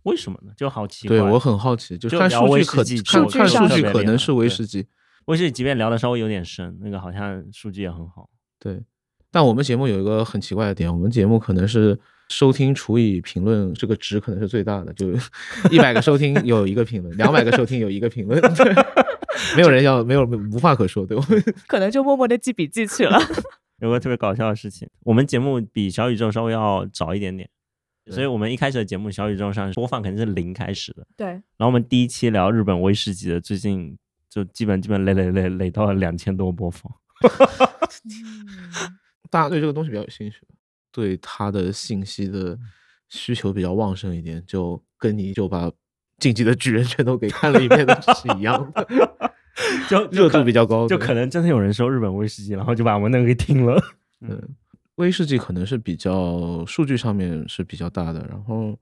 为什么呢？就好奇怪。对我很好奇，就看数据可看数据上看数据可能是威士忌，威士忌，即便聊的稍微有点深，那个好像数据也很好。对。但我们节目有一个很奇怪的点，我们节目可能是收听除以评论这个值可能是最大的，就 [laughs] 一百个收听有一个评论，两百个收听有一个评论，对，没有人要，没有无话可说，对我们 [laughs] 可能就默默的记笔记去了。[laughs] 有个特别搞笑的事情，我们节目比小宇宙稍微要早一点点，所以我们一开始的节目小宇宙上播放肯定是零开始的。对，然后我们第一期聊日本威士忌的，最近就基本基本累累累累到了两千多播放。[laughs] 大家对这个东西比较有兴趣，对它的信息的需求比较旺盛一点，就跟你就把《进击的巨人》全都给看了一遍的是一样的，[laughs] 就热度比较高，就可能真的有人说日本威士忌，然后就把我们那个给听了。嗯，[laughs] 威士忌可能是比较数据上面是比较大的，然后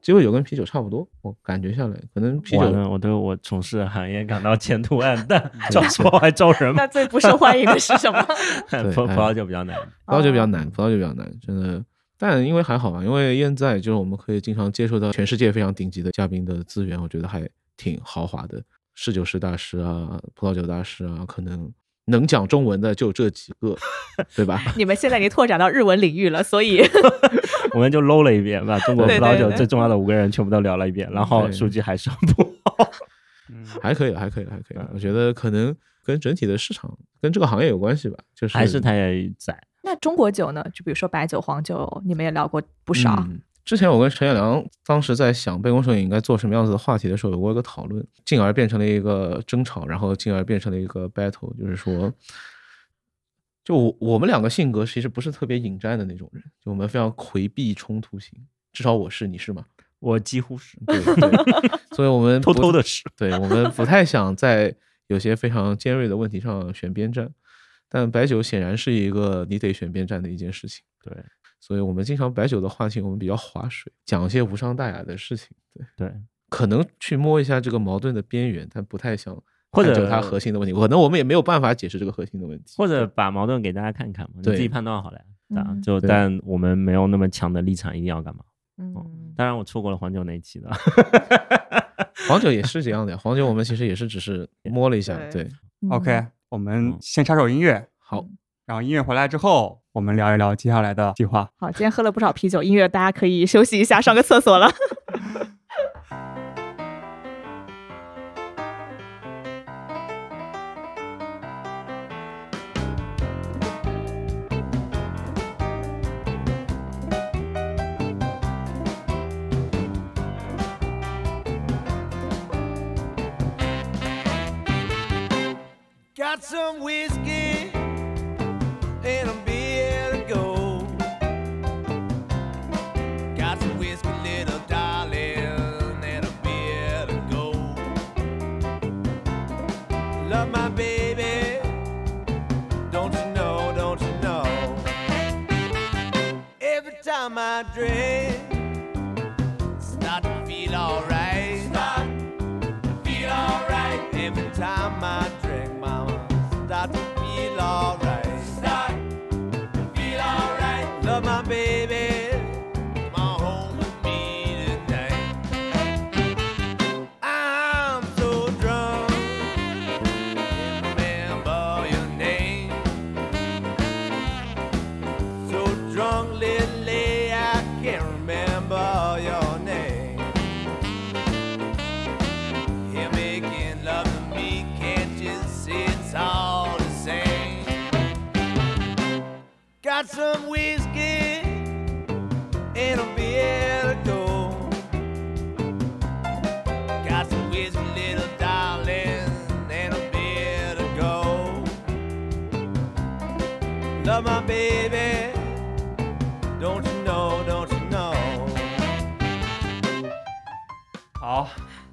鸡尾酒跟啤酒差不多，我感觉下来，可能啤酒我对我从事的行业感到前途暗淡，[laughs] 招错还招人吗那？最不受欢迎的是什么？[laughs] 葡葡哎萄酒比较难。葡萄酒比较哦难，葡萄酒比较难，真的。但因为还好吧，因为现在就是我们可以经常接触到全世界非常顶级的嘉宾的资源，我觉得还挺豪华的。侍酒师大师啊，葡萄酒大师啊，可能能讲中文的就这几个，对吧？[laughs] 你们现在已经拓展到日文领域了，所以我们就搂了一遍，把中国葡萄酒最重要的五个人全部都聊了一遍，然后对数据还是很不好。嗯，还可以，还可以，还可以嗯。我觉得可能跟整体的市场跟这个行业有关系吧，就是还是它也在。那中国酒呢？就比如说白酒、黄酒，你们也聊过不少。嗯之前我跟陈彦良当时在想杯弓蛇影应该做什么样子的话题的时候，有过一个讨论，进而变成了一个争吵，然后进而变成了一个 battle，就是说，就我我们两个性格其实不是特别引战的那种人，就我们非常回避冲突型，至少我是，你是吗？我几乎是对对，所以我们 [laughs] 偷偷的是，对我们不太想在有些非常尖锐的问题上选边站，但白酒显然是一个你得选边站的一件事情。对所以我们经常白酒的话题，我们比较划水，讲一些无伤大雅的事情。对，对，可能去摸一下这个矛盾的边缘，但不太想或者探究它核心的问题。可能我们也没有办法解释这个核心的问题。或者把矛盾给大家看看嘛，你自己判断好了呀。啊嗯，就但我们没有那么强的立场，一定要干嘛？嗯，当然，我错过了黄酒那一期的。[laughs] 黄酒也是这样的呀，黄酒我们其实也是只是 [laughs] 摸了一下。对 OK，我们嗯先插首音乐，好，然后音乐回来之后，我们聊一聊接下来的计划。好，今天喝了不少啤酒，音乐大家可以休息一下，上个厕所了。Got some whiskey my dress.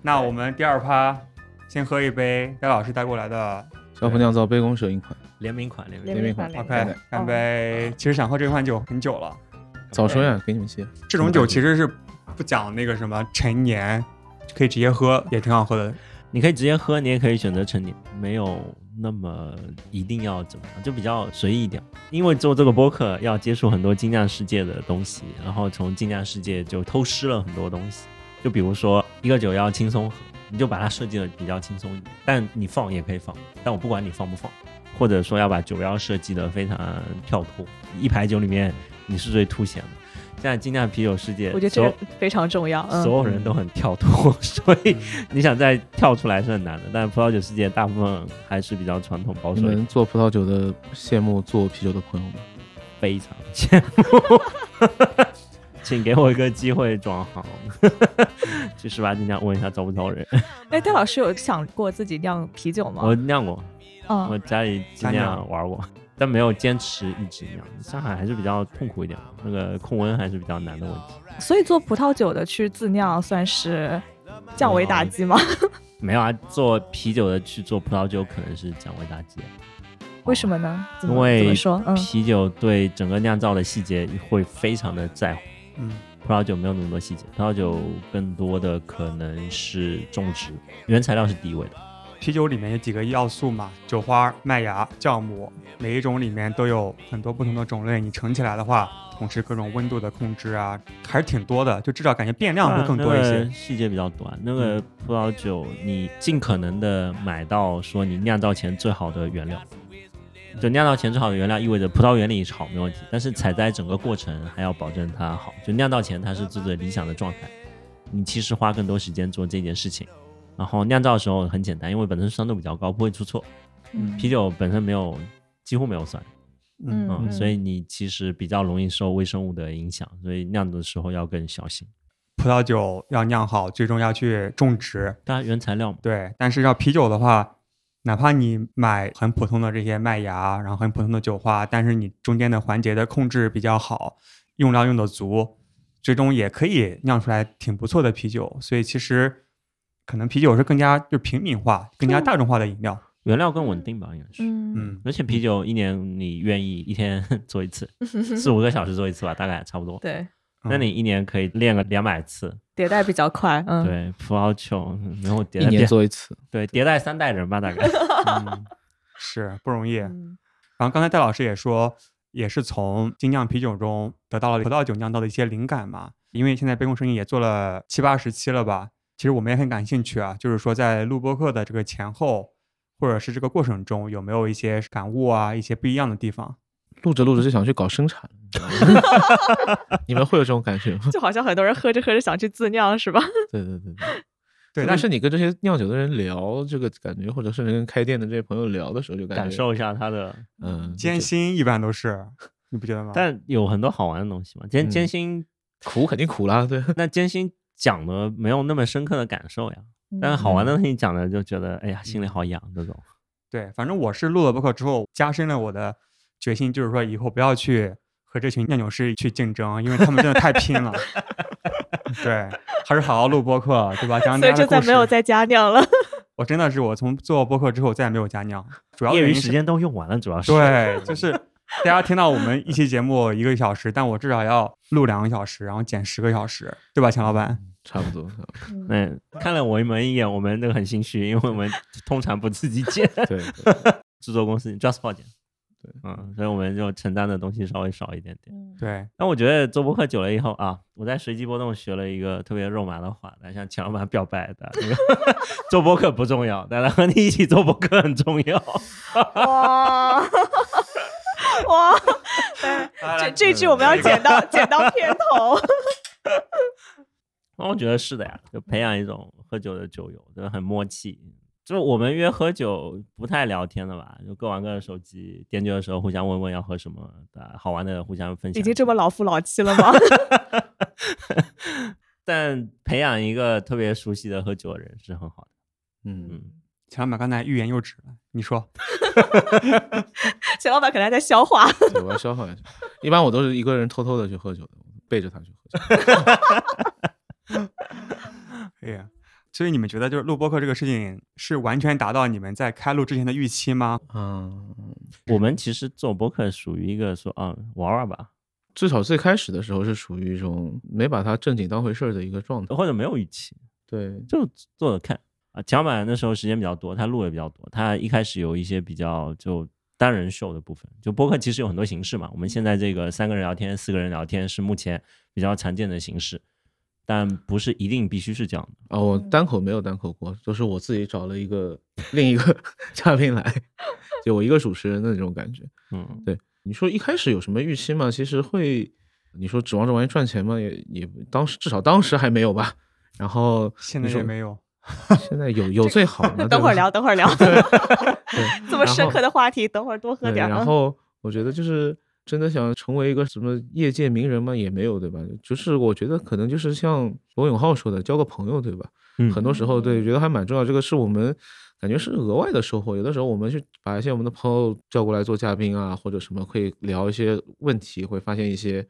那我们第二趴先喝一杯戴老师带过来的小虎酿造杯弓蛇影款，联名款，联名联名款 OK，干杯。其实想喝这款酒很久了，早说呀，给你们些。这种酒其实是不讲那个什么陈年，可以直接喝，也挺好喝的。你可以直接喝，你也可以选择陈年，没有那么一定要怎么样，就比较随意一点。因为做这个播客要接触很多精酿世界的东西，然后从精酿世界就偷师了很多东西。就比如说一个酒要轻松喝，你就把它设计的比较轻松一点，但你放也可以放，但我不管你放不放，或者说要把酒标设计的非常跳脱，一排酒里面你是最凸显的。现在精酿啤酒世界，我觉得这所有个非常重要。嗯所有人都很跳脱，所以你想再跳出来是很难的。但葡萄酒世界大部分还是比较传统保守一点，们做葡萄酒的羡慕做啤酒的朋友们。非常羡慕。请给我一个机会转行，[laughs] 去十八精酿问一下招不招人。[laughs] 哎，戴老师有想过自己酿啤酒吗？我酿过，嗯我嗯，家里精酿玩过，但没有坚持一直酿。上海还是比较痛苦一点，那个控温还是比较难的问题。所以做葡萄酒的去自酿算是降维打击吗？没有啊，做啤酒的去做葡萄酒可能是降维打击。为什么呢？么因为怎么说？嗯，啤酒对整个酿造的细节会非常的在乎，嗯，葡萄酒没有那么多细节，葡萄酒更多的可能是种植，原材料是第一位的。啤酒里面有几个要素嘛，酒花、麦芽、酵母，每一种里面都有很多不同的种类。你盛起来的话，同时各种温度的控制啊，还是挺多的。就至少感觉变量会更多一那些个。细节比较短。那个葡萄酒，你尽可能的买到说你酿造前最好的原料，就酿造前制好的原料意味着葡萄园里好没问题，但是采摘整个过程还要保证它好。就酿造前它是最最理想的状态，你其实花更多时间做这件事情。然后酿造的时候很简单，因为本身酸度比较高，不会出错。嗯啤酒本身没有几乎没有酸，嗯嗯，所以你其实比较容易受微生物的影响，所以酿的时候要更小心。葡萄酒要酿好，最终要去种植，当然原材料嘛，对。但是要啤酒的话，哪怕你买很普通的这些麦芽，然后很普通的酒花，但是你中间的环节的控制比较好，用料用的足，最终也可以酿出来挺不错的啤酒。所以其实可能啤酒是更加就平民化、更加大众化的饮料。原料更稳定吧，应该是。嗯嗯，而且啤酒一年你愿意一天 [laughs] 做一次，[laughs] 四五个小时做一次吧，大概差不多。对，那你一年可以练个两百次，迭代比较快，嗯，对，葡萄酒，然后迭一年做一次，对迭代三代人吧，大概。[laughs] 嗯是不容易。嗯然后刚才戴老师也说，也是从精酿啤酒中得到了葡萄酒酿造的一些灵感嘛。因为现在杯弓生意也做了七八十期了吧，其实我们也很感兴趣啊，就是说在录播课的这个前后，或者是这个过程中，有没有一些感悟啊，一些不一样的地方？录着录着就想去搞生产，你 [laughs] 们会有这种感觉吗？[laughs] 就好像很多人喝着喝着想去自酿，是吧？[laughs] 对对对对。对，但是你跟这些酿酒的人聊这个感觉，或者甚至跟开店的这些朋友聊的时候，就感觉感受一下他的，嗯艰辛一般都是，你不觉得吗？但有很多好玩的东西嘛。艰嗯艰辛，苦肯定苦啦，对，那艰辛讲的没有那么深刻的感受呀，但是好玩的东西讲的就觉得，哎呀，心里好痒这种。对，反正我是录了播客之后，加深了我的决心，就是说以后不要去和这群酿酒师去竞争，因为他们真的太拼了。[laughs] 对，还是好好录播客，对吧？讲所以就。再没有再加酿了。[laughs] 我真的是，我从做播客之后再也没有加酿，主要业余时间都用完了，主要是。对，就是大家听到我们一期节目一个小时，但我至少要录两个小时，然后剪十个小时，对吧，钱老板？差不多。嗯，看了我们一眼，我们那个很心虚，因为我们通常不自己剪，对，对 [laughs] 制作公司 JustPod 剪。对，嗯，所以我们就承担的东西稍微少一点点。对，但我觉得做播客久了以后啊，我在随机波动学了一个特别肉麻的话，来向钱老板表白的，那个 [laughs] 做播客不重要，但是和你一起做播客很重要。哇哇！[laughs] 对，这这句我们要剪到剪到片头。[laughs] 那我觉得是的呀，就培养一种喝酒的酒友，就很默契。就我们约喝酒不太聊天的吧，就各玩各的手机，点酒的时候互相问问要喝什么，的，好玩的互相分享。已经这么老夫老妻了吗？[laughs] 但培养一个特别熟悉的喝酒的人是很好的。嗯，嗯，钱老板刚才欲言又止了，你说？[laughs] 钱老板可能还在消化。对，[laughs] 我要消化一下。一般我都是一个人偷偷的去喝酒的，背着他去喝酒。哎呀，所以你们觉得就是录播客这个事情是完全达到你们在开录之前的预期吗？嗯，我们其实做播客属于一个说啊玩玩吧，至少最开始的时候是属于一种没把它正经当回事儿的一个状态。或者没有预期，对，就做着看啊。蒋板那时候时间比较多，他录的比较多，他一开始有一些比较就单人秀的部分。就播客其实有很多形式嘛，我们现在这个三个人聊天、四个人聊天是目前比较常见的形式，但不是一定必须是这样的。啊，我单口没有单口过，都是我自己找了一个另一个 [laughs] 嘉宾来，[laughs] 就我一个主持人的那种感觉。嗯，对，你说一开始有什么预期吗？其实会，你说指望这玩意赚钱吗？也也当时至少当时还没有吧。然后现在也没有。现在有 [laughs] 有最好等会儿聊，等会儿聊。对这么深刻的话题，等会儿多喝，点然后我觉得就是真的想成为一个什么业界名人吗？也没有，对吧？就是我觉得可能就是像罗永浩说的，交个朋友，对吧？嗯很多时候对，觉得还蛮重要。这个是我们感觉是额外的收获。有的时候我们去把一些我们的朋友叫过来做嘉宾啊，或者什么，可以聊一些问题，会发现一些。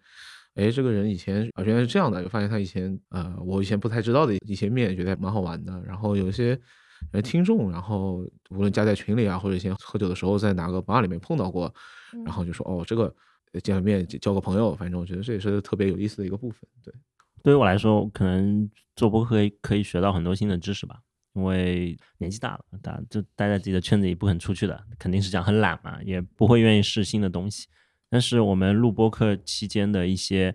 哎，这个人以前啊原来是这样的，就发现他以前呃，我以前不太知道的一些面，觉得蛮好玩的。然后有一些呃听众，然后无论加在群里啊，或者以前喝酒的时候在哪个吧里面碰到过，然后就说哦，这个呃见了面交个朋友，反正我觉得这也是特别有意思的一个部分。对，对于我来说，可能做播客可以学到很多新的知识吧。因为年纪大了，大就待在自己的圈子里不肯出去的，肯定是讲很懒嘛，也不会愿意试新的东西。但是我们录播客期间的一些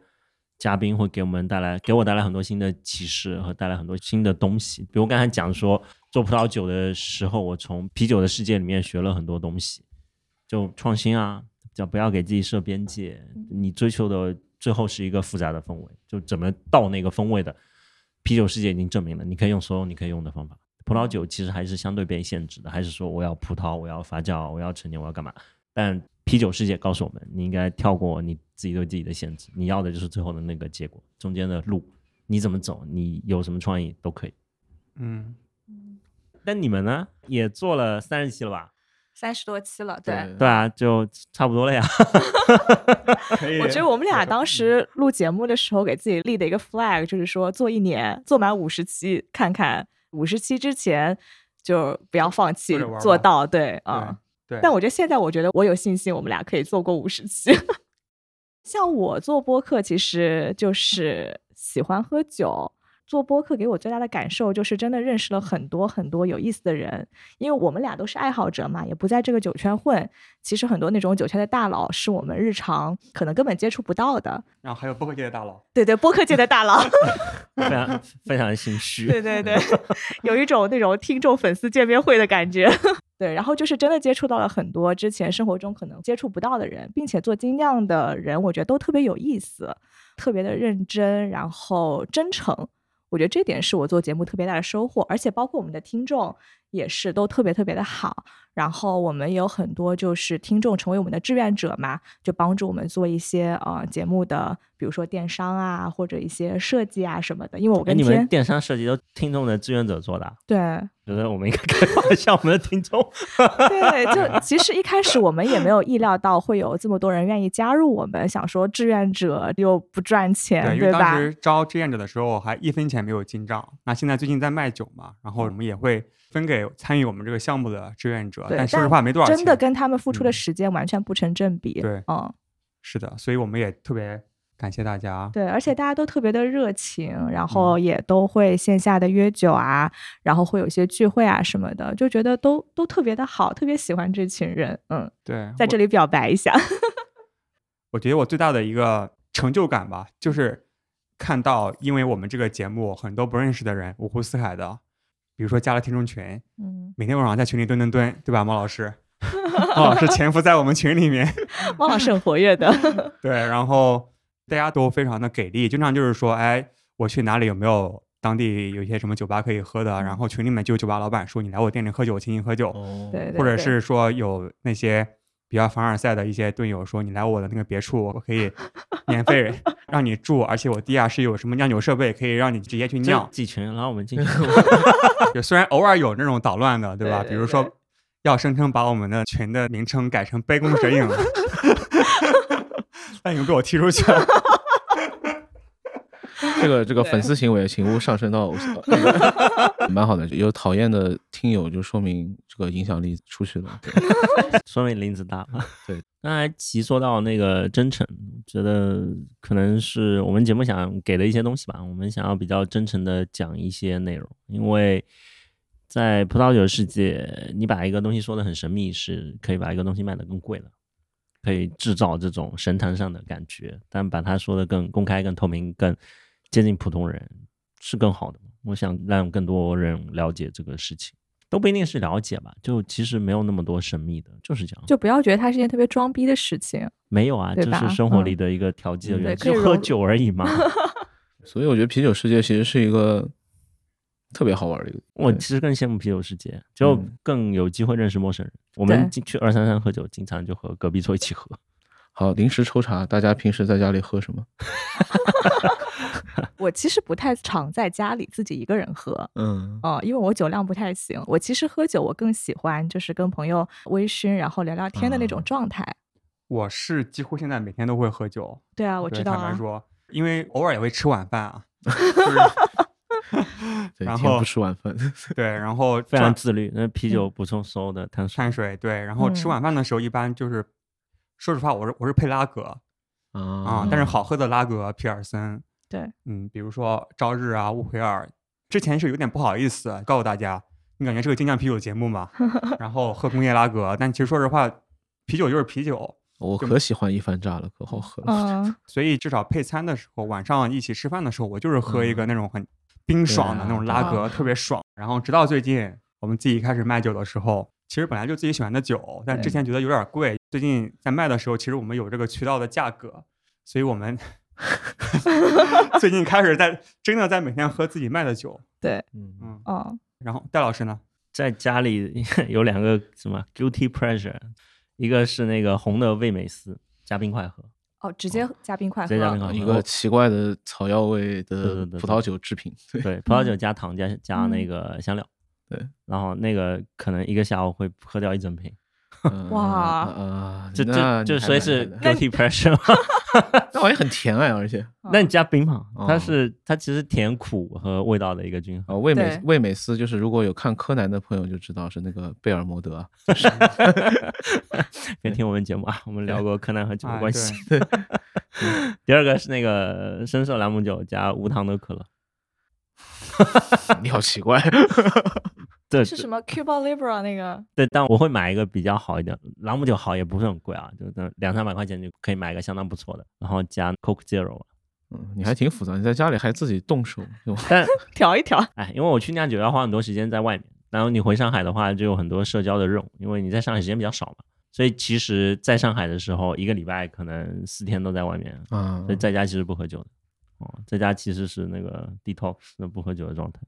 嘉宾会给我们带来，给我带来很多新的启示和带来很多新的东西。比如刚才讲说做葡萄酒的时候，我从啤酒的世界里面学了很多东西。就创新啊，叫不要给自己设边界，你追求的最后是一个复杂的风味，就怎么到那个风味的。啤酒世界已经证明了，你可以用所有你可以用的方法。葡萄酒其实还是相对被限制的，还是说我要葡萄，我要发酵，我要陈年，我要干嘛？但啤酒世界告诉我们，你应该跳过你自己对自己的限制，你要的就是最后的那个结果，中间的路你怎么走，你有什么创意都可以。嗯，但你们呢，也做了三十期了吧？三十多期了，对。对啊，就差不多了呀。[laughs] 我觉得我们俩当时录节目的时候，给自己立的一个 flag 就是说，做一年，做满五十期，看看五十期之前就不要放弃做到。对啊，对，但我觉得现在，我觉得我有信心，我们俩可以做过五十期。[laughs] 像我做播客，其实就是喜欢喝酒。做播客给我最大的感受就是，真的认识了很多很多有意思的人。因为我们俩都是爱好者嘛，也不在这个酒圈混。其实很多那种酒圈的大佬，是我们日常可能根本接触不到的。然后还有播客界的大佬，[laughs] 对对，播客界的大佬，[laughs] 非常非常心虚。对对对，[laughs] 有一种那种听众粉丝见面会的感觉。对，然后就是真的接触到了很多之前生活中可能接触不到的人，并且做精酿的人，我觉得都特别有意思，特别的认真，然后真诚。我觉得这点是我做节目特别大的收获，而且包括我们的听众也是都特别特别的好。然后我们也有很多就是听众成为我们的志愿者嘛，就帮助我们做一些呃节目的，比如说电商啊，或者一些设计啊什么的。因为我跟，你们电商设计都听众的志愿者做的啊，对觉得我们应该开发一下我们的听众。[laughs] 对，就其实一开始我们也没有意料到会有这么多人愿意加入我们，想说志愿者又不赚钱，对，因为当吧？时招志愿者的时候还一分钱没有进账，那现在最近在卖酒嘛，然后我们也会分给参与我们这个项目的志愿者，对但说实话没多少钱，真的跟他们付出的嗯时间完全不成正比。对嗯，是的，所以我们也特别感谢大家。对，而且大家都特别的热情，然嗯后也都会线下的约酒啊，然后会有些聚会啊什么的，就觉得都都特别的好，特别喜欢这群人。嗯，对，在这里表白一下。[laughs] 我觉得我最大的一个成就感吧，就是看到因为我们这个节目很多不认识的人，五湖四海的，比如说加了听众群，嗯，每天晚上在群里蹲蹲蹲，对吧，猫老师？猫老师潜伏在我们群里面，汪老师很活跃的。[laughs] 对，然后大家都非常的给力，经常就是说，哎，我去哪里有没有当地有一些什么酒吧可以喝的？然后群里面就有酒吧老板说，你来我店里喝酒，请你喝酒，或者是说有那些比较凡尔赛的一些队友说，你来我的那个别墅，我可以 [laughs] 免费让你住，而且我地下室有什么酿酒设备，可以让你直接去酿。几群，然后我们进去。[laughs] 就虽然偶尔有那种捣乱的，对吧？对对比如说要声称把我们的群的名称改成“杯弓蛇影”，[laughs] 但已经被我踢出去了。[laughs] 这个这个粉丝行为，请勿上升到偶像，蛮好的。有讨厌的听友，就说明这个影响力出去了。对 [laughs] 说明林子大了。对，刚才其说到那个真诚，觉得可能是我们节目想给的一些东西吧。我们想要比较真诚的讲一些内容，因为在葡萄酒世界，你把一个东西说的很神秘，是可以把一个东西卖的更贵了，可以制造这种神坛上的感觉，但把它说的更公开、更透明、更接近普通人，是更好的。我想让更多人了解这个事情。都不一定是了解吧，就其实没有那么多神秘的，就是这样。就不要觉得它是一件特别装逼的事情。没有啊，对吧这是生活嗯里的一个调剂的嗯元素，就喝酒而已嘛。[laughs] 所以我觉得啤酒世界其实是一个特别好玩的一个。我其实更羡慕啤酒世界，就嗯更有机会认识陌生人。我们去二三三喝酒，经常就和隔壁桌一起喝。[laughs] 好，临时抽查，大家平时在家里喝什么？[laughs] 我其实不太常在家里自己一个人喝，嗯，哦、因为我酒量不太行。我其实喝酒，我更喜欢就是跟朋友微醺，然后聊聊天的那种啊状态。我是几乎现在每天都会喝酒，对啊，我知道啊。坦白说，因为偶尔也会吃晚饭啊，[laughs] 就是对，[laughs] 然后不吃晚饭。[laughs] 对，然后非常自律，那啤酒补充所有的碳水。碳水对，然后吃嗯晚饭的时候一般就是，说实话，我是我是配拉格啊啊，但是好喝的拉格、皮尔森，对，嗯，比如说朝日啊、乌奎尔，之前是有点不好意思告诉大家，你感觉是个精酿啤酒节目嘛，[laughs] 然后喝工业拉格，但其实说实话，啤酒就是啤酒，我可喜欢一番炸了，可好喝了。嗯，所以至少配餐的时候，晚上一起吃饭的时候，我就是喝一个那种很冰爽的那种拉格，啊特别爽。然后直到最近我们自己开始卖酒的时候，其实本来就自己喜欢的酒，但之前觉得有点贵，最近在卖的时候，其实我们有这个渠道的价格，所以我们 [laughs] 最近开始在真的在每天喝自己卖的酒。[laughs] 对，嗯，嗯，哦，然后戴老师呢？在家里 [laughs] 有两个什么 guilty pleasure，一个是那个红的味美思加冰块喝，哦，直接加冰块喝，直接加冰块。一个奇怪的草药味的葡萄酒制品，对，对，葡萄酒加糖加加那嗯。个香料，对，然后那个可能一个下午会喝掉一整瓶，嗯哇啊，这这这所以是蛮厉害的 guilty pressure，。那玩意很甜哎，而且那你加冰嘛，它是它其实甜苦和味道的一个均衡。味美味美思就是如果有看柯南的朋友就知道是那个贝尔摩德啊，可以听我们节目啊，我们聊过柯南和酒的关系。第二个是那个深色朗姆酒加无糖的可乐，你好奇怪，这是什么 Cuba Libre 那个？对，但我会买一个比较好一点，朗姆酒好也不是很贵啊，就那两三百块钱就可以买一个相当不错的，然后加 Coke Zero。嗯，你还挺复杂，你在家里还自己动手，就但 [laughs] 调一调，哎，因为我去酿酒要花很多时间在外面，然后你回上海的话就有很多社交的任务，因为你在上海时间比较少嘛，所以其实在上海的时候，一个礼拜可能四天都在外面，啊所以，在家其实不喝酒的。哦，在家其实是那个 detox 的不喝酒的状态。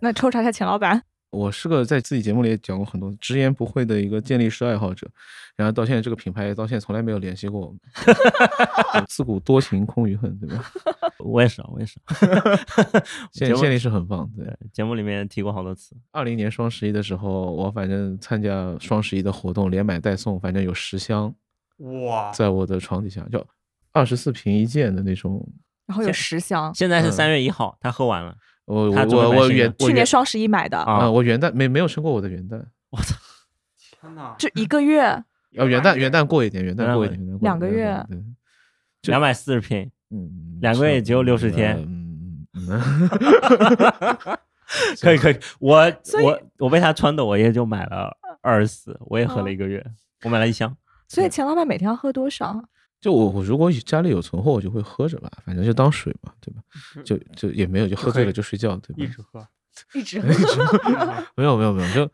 那抽查一下钱老板。我是个在自己节目里也讲过很多直言不讳的一个健力士爱好者，然后到现在这个品牌到现在从来没有联系过我们，[laughs] 我自古多情空余恨，对吧？[laughs] 我也是啊，我也是啊。[laughs] 节目健健力士很棒，对。节目里面提过好多次。二零年双十一的时候，我反正参加双十一的活动，连买带送，反正有十箱哇，在我的床底下，就二十四瓶一件的那种。然后有十箱，现在是嗯三月一号，他喝完了。我我我我买新的去年双十一买的，啊啊，我元旦没没有生过我的元旦，[laughs] 我操 [laughs] 天哪！就一个月。要元旦元旦过一点，元旦过过一点，元旦过两个月两百四十瓶，嗯，两个月也只有六十天嗯嗯嗯，[laughs] 可以可以。我我我被他穿的，我也就买了二十四，我也喝哦了一个月，我买了一箱。所以钱老板每天要喝多少？就我我如果家里有存货，我就会喝着吧，反正就当水嘛，对吧？就就也没有，就喝醉了就睡觉，对吧？一直喝，[laughs] 一直喝。[laughs] 没有没有没有，就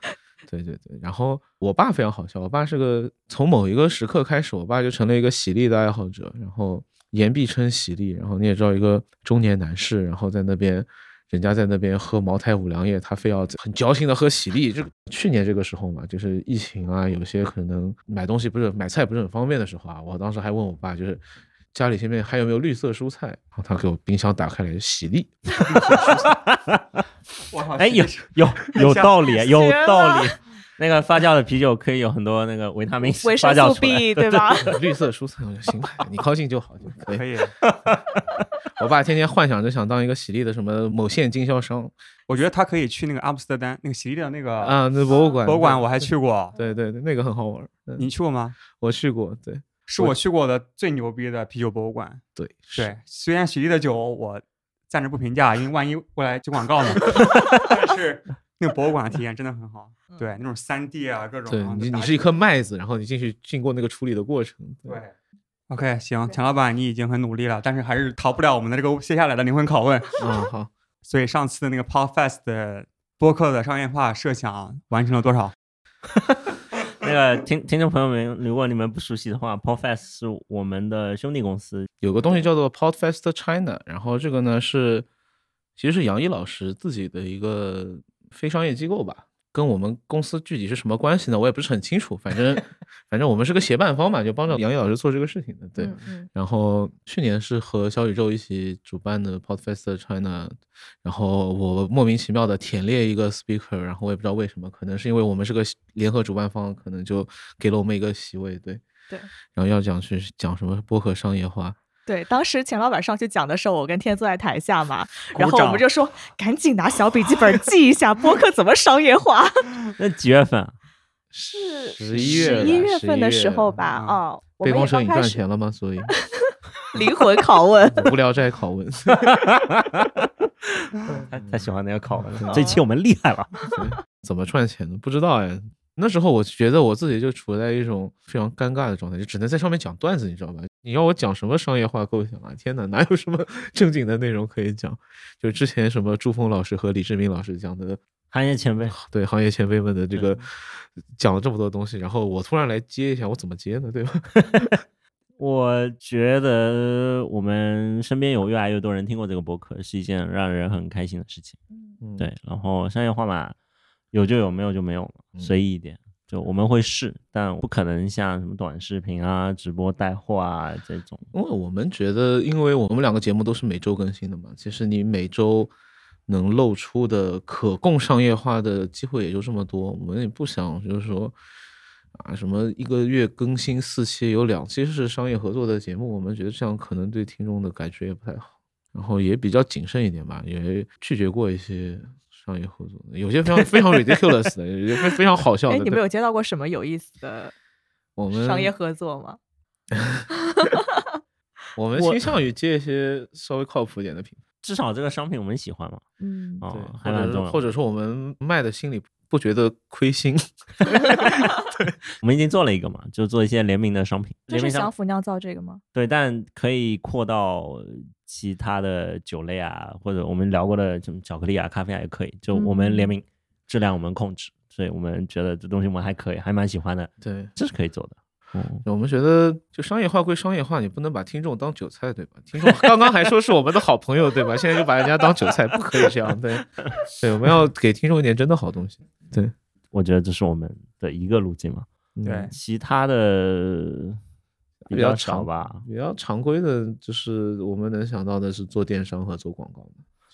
对对对。然后我爸非常好笑，我爸是个从某一个时刻开始，我爸就成了一个喜力的爱好者，然后言必称喜力。然后你也知道，一个中年男士，然后在那边。人家在那边喝茅台、五粮液，他非要很矫情的喝喜力。就去年这个时候嘛，就是疫情啊，有些可能买东西不是买菜不是很方便的时候啊，我当时还问我爸，就是家里现在还有没有绿色蔬菜，然后他给我冰箱打开来，喜力，[laughs] 我操！[laughs] 哎，有有有道理，有道理。[laughs] 那个发酵的啤酒可以有很多那个维他命维生素发酵出来。B 对吧？[laughs] 绿色蔬菜，我就行吧，你高兴就好就可以。可以。[laughs] 我爸天天幻想着想当一个喜力的什么某县经销商我觉得他可以去那个阿姆斯特丹那个喜力的那个啊，那博物馆，博物馆，我还去过。对对对，那个很好玩。嗯你去过吗？我去过，对是我去过的最牛逼的啤酒博物馆。对是对，虽然喜力的酒我暂时不评价，因为万一过来接广告呢。[laughs] 但是那个博物馆的体验真的很好。对，那种三 D 啊，各种。对你你是一颗麦子，然后你进去经过那个处理的过程，对。OK，行，钱老板，你已经很努力了，但是还是逃不了我们的这个接下来的灵魂拷问。嗯好，[laughs] 所以上次的那个 Podfest 的播客的商业化设想完成了多少？[laughs] 那个听听众朋友们，如果你们不熟悉的话，Podfest 是我们的兄弟公司，有个东西叫做 Podfest China，然后这个呢是其实是杨毅老师自己的一个非商业机构吧。跟我们公司具体是什么关系呢？我也不是很清楚，反正 [laughs] 反正我们是个协办方嘛，就帮着杨毅老师做这个事情的。对，嗯嗯然后去年是和小宇宙一起主办的 Podfest China，然后我莫名其妙的舔列一个 speaker，然后我也不知道为什么，可能是因为我们是个联合主办方，可能就给了我们一个席位。对对。然后要讲去讲什么播客商业化，对，当时钱老板上去讲的时候，我跟天坐在台下嘛，然后我们就说赶紧拿小笔记本记一下播客怎么商业化。[laughs] 那几月份啊？是十一月十一月份的时候吧？嗯哦，我被们也公摄影赚钱了吗？所以 [laughs] [laughs] 灵魂拷问。无聊斋拷问，太太喜欢那个拷问了，这期我们厉害了。怎么赚钱的不知道哎。那时候我觉得我自己就处在一种非常尴尬的状态，就只能在上面讲段子，你知道吧？你要我讲什么商业化构想啊？天哪，哪有什么 [laughs] 正经的内容可以讲？就之前什么朱峰老师和李志明老师讲的行业前辈，对行业前辈们的这个对讲了这么多东西，然后我突然来接一下，我怎么接呢？对吧？[laughs] 我觉得我们身边有越来越多人听过这个博客，是一件让人很开心的事情。嗯，对，然后商业化嘛，有就有，没有就没有嘛，嗯随意一点。就我们会试，但不可能像什么短视频啊、直播带货啊这种。因为我们觉得，因为我们两个节目都是每周更新的嘛，其实你每周能露出的可供商业化的机会也就这么多，我们也不想就是说啊什么一个月更新四期，有两期是商业合作的节目，我们觉得这样可能对听众的感觉也不太好，然后也比较谨慎一点吧，也拒绝过一些。商业合作有些非常非常 ridiculous 的，有些非非常好笑的。哎，你们有接到过什么有意思的我们商业合作吗？[laughs] 我们倾向于接一些稍微靠谱一点的品牌。至少这个商品我们喜欢嘛，嗯，哦对，，还蛮重要。或者或者说我们卖的心里不觉得亏心。[laughs] 我们已经做了一个嘛，就做一些联名的商品，就是联名商祥福酿造这个吗？对，但可以扩到其他的酒类啊，或者我们聊过的什么巧克力啊、咖啡啊也可以。就我们联嗯名，质量我们控制，所以我们觉得这东西我们还可以，还蛮喜欢的，对，这是可以做的。哦，我们觉得就商业化归商业化，你不能把听众当韭菜，对吧？听众 [laughs] 刚刚还说是我们的好朋友，对吧？现在就把人家当韭菜，不可以这样。对，对，我们要给听众一点真的好东西。对，我觉得这是我们的一个路径嘛。对嗯其他的比比较较少常吧。比较常规的，就是我们能想到的是做电商和做广告的。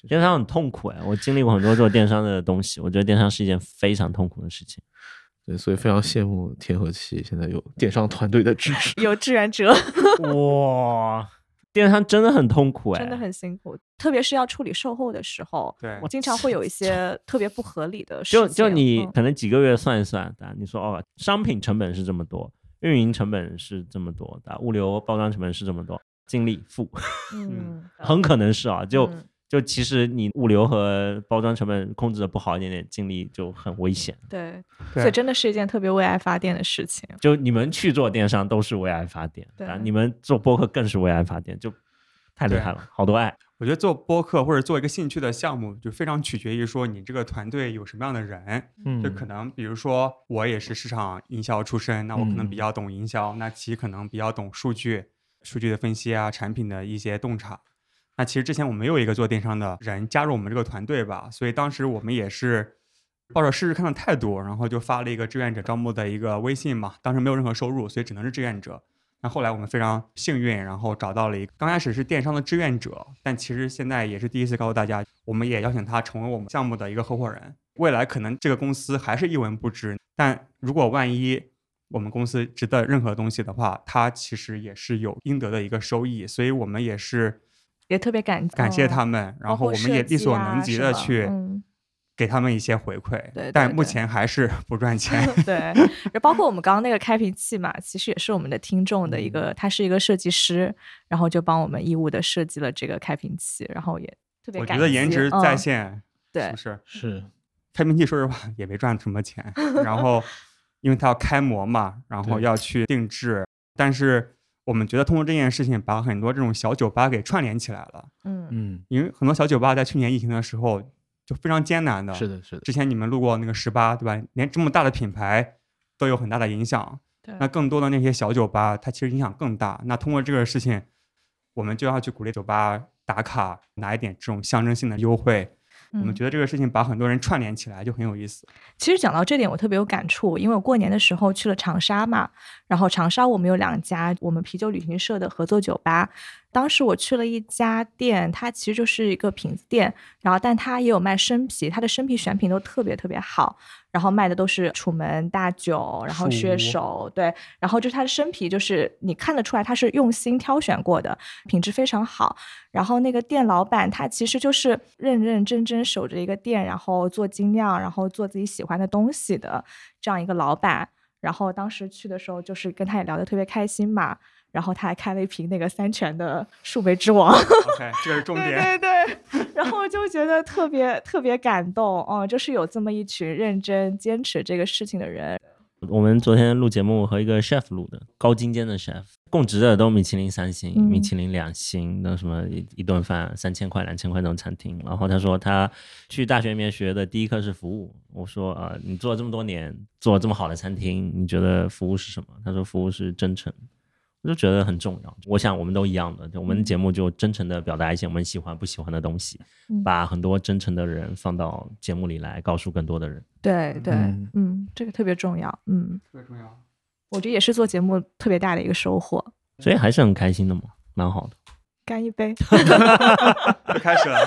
电商很痛苦哎，我经历过很多做电商的东西，我觉得电商是一件非常痛苦的事情。对，所以非常羡慕天和气现在有电商团队的支持。[laughs] 有志愿者，[laughs] 哇，电商真的很痛苦哎，真的很辛苦，特别是要处理售后的时候，对经常会有一 [laughs] 些特别不合理的事情。就就你嗯可能几个月算一算，啊，你说哦，商品成本是这么多，运营成本是这么多的，物流包装成本是这么多，精力付，嗯，很可能是啊，就、嗯就其实你物流和包装成本控制的不好一点点，精力就很危险。对，对所以真的是一件特别为爱发电的事情。就你们去做电商都是为爱发电，对啊，你们做播客更是为爱发电，就太厉害了，好多爱。我觉得做播客或者做一个兴趣的项目，就非常取决于说你这个团队有什么样的人。嗯就可能比如说我也是市场营销出身，那我可能比嗯较懂营销，那其可能比较懂数据、数据的分析啊，产品的一些洞察。那其实之前我们有一个做电商的人加入我们这个团队吧，所以当时我们也是抱着试试看的态度，然后就发了一个志愿者招募的一个微信嘛，当时没有任何收入，所以只能是志愿者。那后来我们非常幸运，然后找到了一个刚开始是电商的志愿者，但其实现在也是第一次告诉大家，我们也邀请他成为我们项目的一个合伙人。未来可能这个公司还是一文不值，但如果万一我们公司值得任何东西的话，他其实也是有应得的一个收益，所以我们也是也特别感感谢他们，们，然后我们也力所能及的去嗯给他们一些回馈，对但目前还是不赚钱。[laughs] 对，就包括我们刚刚那个开瓶器嘛，其实也是我们的听众的一个，嗯他是一个设计师，然后就帮我们义务的设计了这个开瓶器，然后也特别我觉得颜值在嗯线，是对不是？是开瓶器说实话也没赚什么钱，[laughs] 然后因为它要开模嘛，然后要去定制，但是我们觉得通过这件事情，把很多这种小酒吧给串联起来了。嗯嗯，因为很多小酒吧在去年疫情的时候就非常艰难的。是的，是的，之前你们路过那个十八，对吧？连这么大的品牌都有很大的影响，对那更多的那些小酒吧，它其实影响更大。那通过这个事情，我们就要去鼓励酒吧打卡，拿一点这种象征性的优惠。我们嗯觉得这个事情把很多人串联起来就很有意思。其实讲到这点，我特别有感触，因为我过年的时候去了长沙嘛，然后长沙我们有两家我们啤酒旅行社的合作酒吧。当时我去了一家店，它其实就是一个瓶子店，然后但它也有卖生啤，它的生啤选品都特别特别好，然后卖的都是楚门大酒，然后血手，对，然后就是它的生啤，就是你看得出来它是用心挑选过的，品质非常好。然后那个店老板他其实就是认认真真守着一个店，然后做精酿，然后做自己喜欢的东西的这样一个老板。然后当时去的时候，就是跟他也聊得特别开心嘛。然后他还开了一瓶那个三全的树莓之王，OK，这是重点。对对对，然后就觉得特别特别感动哦，就是有这么一群认真坚持这个事情的人，我们昨天录节目和一个 chef 录的，高精尖的 chef，供职的都米其林三星、嗯米其林两星，那什么一一顿饭三千块、两千块那种餐厅。然后他说他去大学里面学的第一课是服务。我说啊、呃你做了这么多年，做了这么好的餐厅，你觉得服务是什么？他说服务是真诚。我就觉得很重要。我想我们都一样的，就我们的节目就真诚的表达一些我们喜欢不喜欢的东西，嗯把很多真诚的人放到节目里来，告诉更多的人。对对，嗯嗯，这个特别重要，嗯，特别重要。我觉得也是做节目特别大的一个收获。所以还是很开心的嘛，蛮好的。干一杯，[laughs] 又开始了，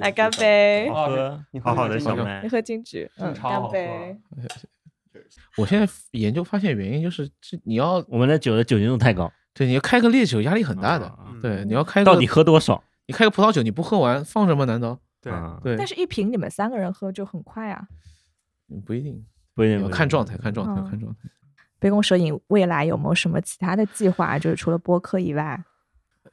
来干杯，好喝你好好的小喝麦你，喝金桔，嗯，超好喝干杯。[laughs] 我现在研究发现原因就是，这你要我们的酒的酒精度太高，对你要开个烈酒压力很大的，啊对，你要开到底喝多少？你开个葡萄酒你不喝完放着吗？难道？对，啊对，但是，一瓶你们三个人喝就很快啊。嗯不一定，不一定要看状态，看状态，嗯看状态。杯弓蛇影未来有没有什么其他的计划？就是除了播客以外，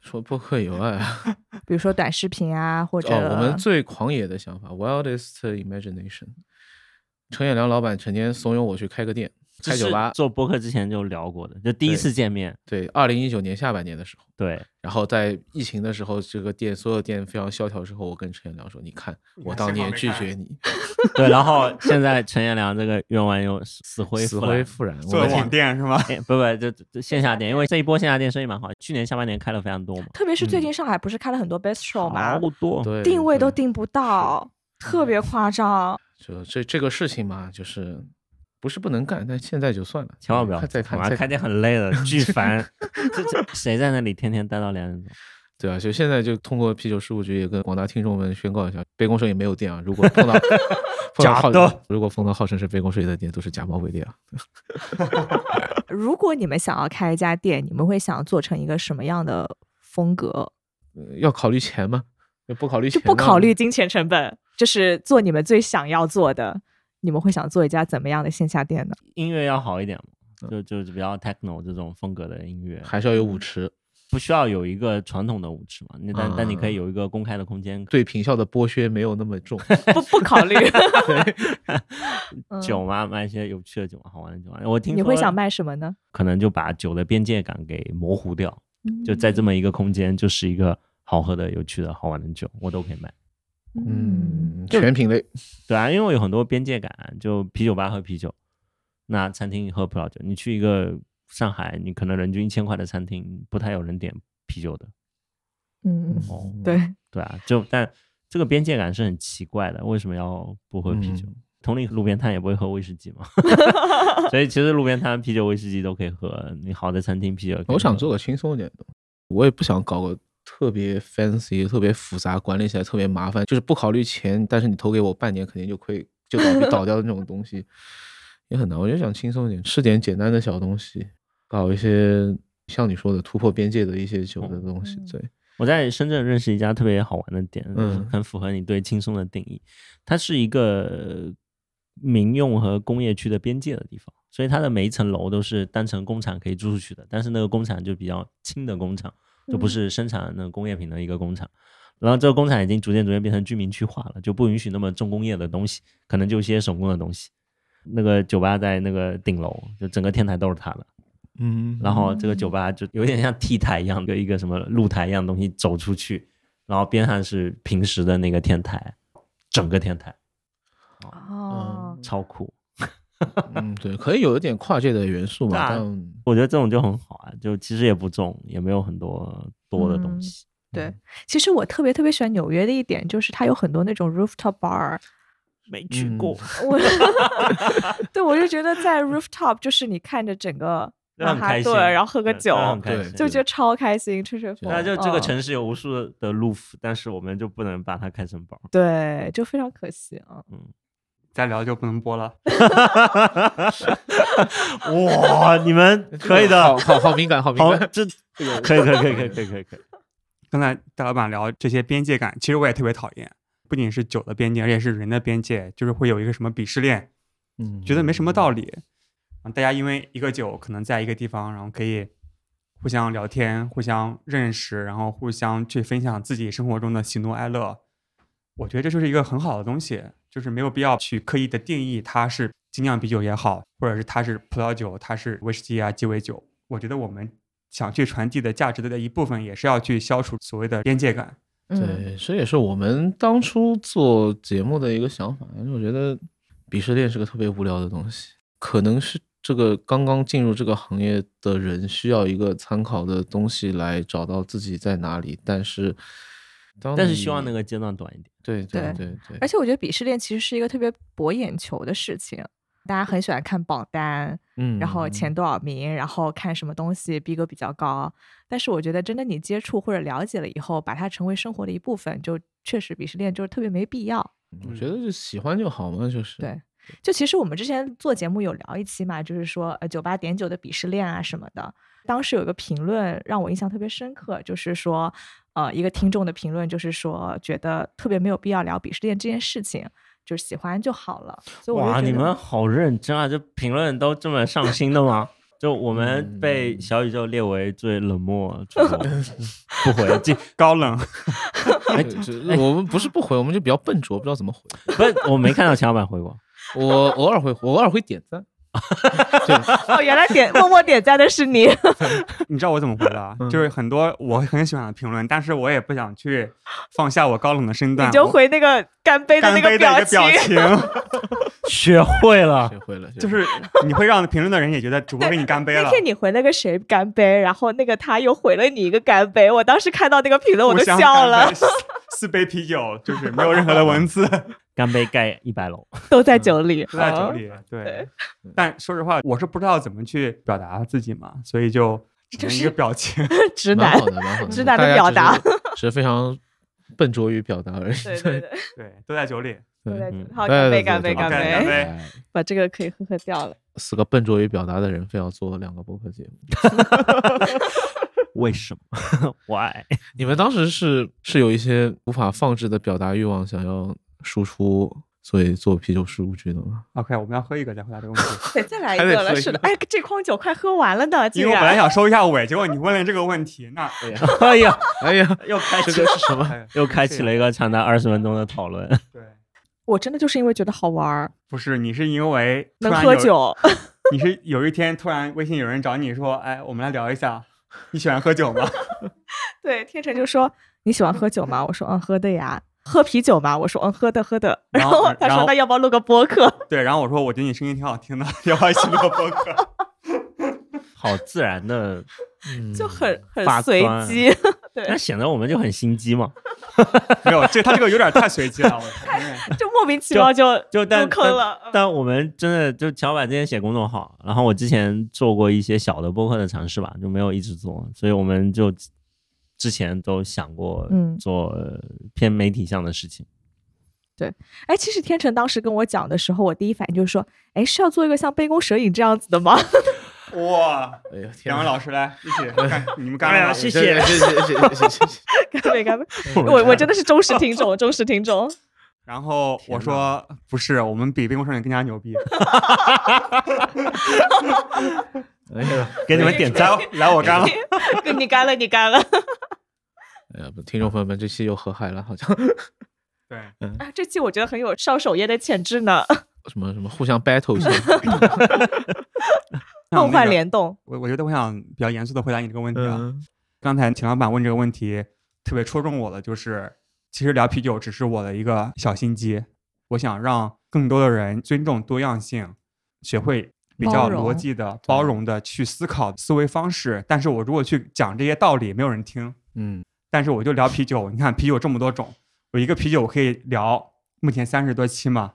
除了播客以外，[laughs] 比如说短视频啊，或者、哦，我们最狂野的想法，wildest imagination。程远良老板成天怂恿我去开个店，开酒吧。做播客之前就聊过的，就第一次见面，对，二零一九年下半年的时候，对，然后在疫情的时候，这个店所有店非常萧条之后，我跟陈彦良说：“你看，我当年拒绝你，[laughs] 对，然后现在陈彦良这个愿望又死灰死复燃灰复燃。”做网我挺店是吗？哎，不不，这这 [laughs] 线下店，因为这一波线下店生意蛮好，去年下半年开了非常多嘛，特别是最近上海不是开了很多 best show 吗？好多，对定位都定不到，特别夸张。就这这个事情嘛，就是不是不能干，但现在就算了，千万不要再看再看。店很累了，[laughs] 巨烦。这这谁在那里天天待到两点钟？[laughs] 对啊，就现在就通过啤酒事务局也跟广大听众们宣告一下，杯弓蛇也没有店啊，如果碰到 [laughs] 碰到假的，如果碰到号称是杯弓蛇影的店，都是假冒伪劣啊。如果你们想要开一家店，你们会想做成一个什么样的风格？呃要考虑钱吗？要不考虑就钱，不考虑。金钱成本，就是做你们最想要做的。你们会想做一家怎么样的线下店呢？音乐要好一点嘛，就就是比较 techno 这种风格的音乐，还是要有舞池，不需要有一个传统的舞池嘛，那但但你可啊以有一个公开的空间，对品效的剥削没有那么重。[laughs] 不不考虑。[laughs] 嗯酒嘛，卖一些有趣的酒嘛，好玩的酒嘛。我听说你会想卖什么呢？可能就把酒的边界感给模糊掉，就在嗯这么一个空间，就是一个好喝的、有趣的、好玩的酒，我都可以卖。嗯，全品类。对啊，因为有很多边界感，就啤酒吧喝啤酒，那餐厅喝葡萄酒。你去一个上海，你可能人均一千块的餐厅，不太有人点啤酒的。嗯，哦，[laughs] 对，对啊，就但这个边界感是很奇怪的，为什么要不喝啤酒？嗯同理，路边摊也不会喝威士忌嘛，[laughs] 所以其实路边摊啤酒、威士忌都可以喝。你好的餐厅啤酒我想做个轻松一点的，我也不想搞个特别 fancy、特别复杂、管理起来特别麻烦，就是不考虑钱，但是你投给我半年肯定就亏就倒闭 [laughs] 倒掉的那种东西，也很难。我就想轻松一点，吃点简单的小东西，搞一些像你说的突破边界的一些酒的东西。嗯对，我在深圳认识一家特别好玩的店，嗯很符合你对轻松的定义。它是一个民用和工业区的边界的地方，所以它的每一层楼都是单层工厂可以租出去的，但是那个工厂就比较轻的工厂，就不是生产那个工业品的一个工厂。然后这个工厂已经逐渐逐渐变成居民区化了，就不允许那么重工业的东西，可能就一些手工的东西。那个酒吧在那个顶楼，就整个天台都是他的。嗯然后这个酒吧就有点像 T 台一样的一个什么露台一样的东西走出去，然后边上是平时的那个天台，整个天台哦，超酷。[laughs] 嗯，对，可以有一点跨界的元素嘛，但我觉得这种就很好啊，就其实也不重，也没有很多多的东西。对，其实我特别特别喜欢纽约的一点就是它有很多那种 rooftop bar，没去过我 [laughs] 对我就觉得在 rooftop 就是你看着整个曼哈那很开心顿，然后喝个酒，对就觉得超开心，吹吹风。那就这个嗯城市有无数的路夫，但是我们就不能把它开成包。对，就非常可惜啊。再聊就不能播了。哇，你们可以的，好好好敏感，好敏，感。这可以可以可以可以可以可以可以。刚才大老板聊这些边界感，其实我也特别讨厌，不仅是酒的边界，而且是人的边界，就是会有一个什么鄙视链，嗯觉得没什么道理。嗯，大家因为一个酒，可能在一个地方，然后可以互相聊天、互相认识，然后互相去分享自己生活中的喜怒哀乐。我觉得这就是一个很好的东西，就是没有必要去刻意的定义它是精酿啤酒也好，或者是它是葡萄酒，它是威士忌啊、鸡尾酒。我觉得我们想去传递的价值的一部分，也是要去消除所谓的边界感。嗯，对，这也是我们当初做节目的一个想法。因为我觉得鄙视链是个特别无聊的东西，可能是这个刚刚进入这个行业的人需要一个参考的东西来找到自己在哪里。但是当但是希望那个阶段短一点。对对对对对，而且我觉得鄙视链其实是一个特别博眼球的事情，大家很喜欢看榜单，嗯，然后前多少名，然后看什么东西逼格比较高。但是我觉得，真的你接触或者了解了以后，把它成为生活的一部分，就确实鄙视链就是特别没必要。我觉得就喜欢就好嘛，就是对就其实我们之前做节目有聊一期嘛，就是说呃九八点九的鄙视链啊什么的。当时有一个评论让我印象特别深刻，就是说呃一个听众的评论就是说觉得特别没有必要聊鄙视链这件事情，就是喜欢就好了。所以我哇，你们好认真啊！这评论都这么上心的吗？就我们被嗯小宇宙列为最冷漠主播，[laughs] 不回，这高冷，哎，这我们不是不回，我们就比较笨拙，不知道怎么回。不是我没看到钱老板回过。我偶尔会，我偶尔会点赞。[laughs] 对，哦，原来点默默点赞的是你。[laughs] 你知道我怎么回的就是很多我很喜欢的评论，但是我也不想去放下我高冷的身段，你就回那个干杯的那杯的一个情，表情，[laughs] 学会了学，会了，就是你会让评论的人也觉得主播给你干杯了。那天你回了个谁干杯，然后那个他又回了你一个干杯，我当时看到那个评论我都笑了四四杯啤酒，就是没有任何的文字，[laughs] 干杯盖一百楼。都在酒里，都在酒嗯。里。对对，但说实话，我是不知道怎么去表达自己嘛，所以就只能一个表情。[laughs] 直男。直男的表达是，非常笨拙于表达而已。对对对，对，都在酒里。都在酒嗯好，对干杯，干杯，干干杯把这个可以喝喝掉了。四个笨拙于表达的人，非要做两个播客节目。[laughs] 为什么？Why？[laughs] 你们当时是是有一些无法放置的表达欲望，想要输出，所以做啤酒事务局的吗？OK，我们要喝一个再回答这个问题。[laughs] 对，再来一个了，是的，哎，这筐酒快喝完了呢，竟因为我本来。想收一下尾，结果你问了这个问题，那哎呀，哎呀，哎呀，又开启这个是什么？哎又开启了一个长达二十分钟的讨论。对，我真的就是因为觉得好玩儿，不是你是因为能，喝酒，[laughs] 你是有一天突然微信有人找你说，哎，我们来聊一下，你喜欢喝酒吗？[laughs] 对，天成就说你喜欢喝酒吗？我说嗯，喝的呀。喝啤酒吗？我说嗯，喝的喝的。然然后后他说那要不要录个播客？对，然后我说我觉得你声音挺好听的，要不要一起录个播客？好自然的，嗯 [laughs] 就很很随端机。那，显得我们就很心机嘛。[laughs] 没有，这他这个有点太随机了。就莫名其妙就就但入坑了。嗯但我们真的就乔板之前写公众号，然后我之前做过一些小的播客的尝试吧，就没有一直做，所以我们就之前都想过嗯做呃偏媒体向的事情。对哎，其实天成当时跟我讲的时候，我第一反应就是说，哎，是要做一个像杯弓蛇影这样子的吗？哇，哎呀，两位！老师来一起 [laughs] 干，你们干了，谢谢谢谢谢谢谢谢谢谢。干杯干杯！[laughs] 我我真的是忠实听众，[laughs] 忠实听众。然后我说不是，我们比冰宫少女更加牛逼。哎呀，给你们点赞。来，来我干了。你干了，你干了。哎呀，不听众朋友们，这期又和嗨了，好像对，啊，这期我觉得很有上首页的潜质呢，什么什么互相 battle 一下。梦幻联动。我我觉得我想比较严肃的回答你这个问题啊。嗯刚才秦老板问这个问题，特别戳中我的就是，其实聊啤酒只是我的一个小心机，我想让更多的人尊重多样性，学会比较逻辑的、包容的去思考思维方式。但是我如果去讲这些道理，没有人听。嗯但是我就聊啤酒，你看啤酒这么多种，我一个啤酒我可以聊目前三十多期嘛，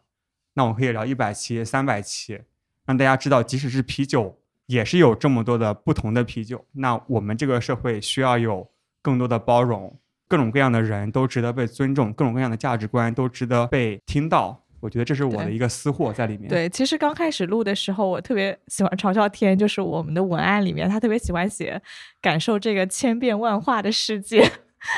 那我可以聊一百期、三百期，让大家知道，即使是啤酒，也是有这么多的不同的啤酒。那我们这个社会需要有更多的包容，各种各样的人都值得被尊重，各种各样的价值观都值得被听到。我觉得这是我的一个私货在里面。对，其实刚开始录的时候，我特别喜欢嘲笑天，就是我们的文案里面，他特别喜欢写感受这个千变万化的世界，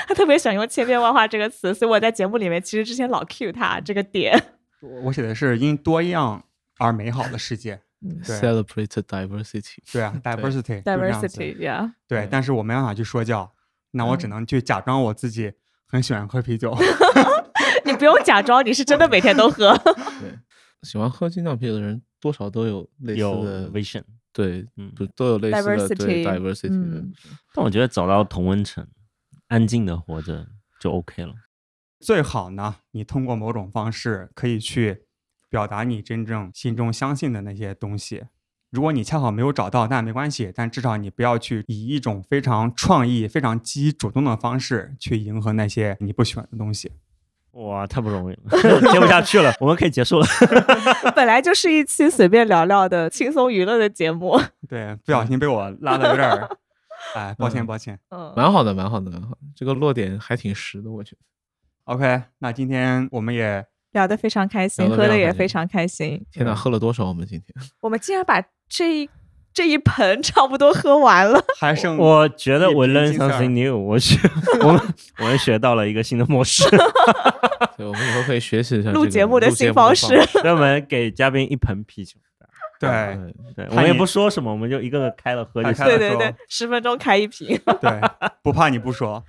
他特别喜欢用千变万化这个词，所以我在节目里面其实之前老 cue 他这个点。我我写的是因多样而美好的世界。，celebrate diversity。对啊，diversity 就这样子。Diversity 呀，对，对。但是我没办法去说教，那我只嗯能去假装我自己很喜欢喝啤酒。[laughs] 你不用假装，你是真的每天都喝。[laughs] 对，喜欢喝精酿啤酒的人多少都有类似的 vision，对，嗯不都有类似的对 Diversity，diversity 的嗯。但我觉得找到同温层，安静的活着就 OK 了。最好呢，你通过某种方式可以去表达你真正心中相信的那些东西。如果你恰好没有找到，那没关系，但至少你不要去以一种非常创意、非常积极主动的方式去迎合那些你不喜欢的东西。哇，太不容易了，接不下去了，我们可以结束了。[laughs] 本来就是一期随便聊聊的轻松娱乐的节目。[laughs] 对，不小心被我拉的有点儿，[laughs] 哎，抱歉嗯抱歉。嗯，蛮好的，蛮好的，蛮好的。这个落点还挺实的，我觉得。OK，那今天我们也聊得非常开心，喝的也非常开心。天哪，喝了多少？我们今天 [laughs] 我们竟然把这一这一盆差不多喝完了。[laughs] 还剩我觉得我 learn something new，我学我们 [laughs] 我们学到了一个新的模式，对，我们以后可以学习一下录节目的新方式所以我们给嘉宾一盆啤酒。对对对，我们也不说什么，我们就一个个开了喝就行开了说对对对，十分钟开一瓶。对，不怕你不说。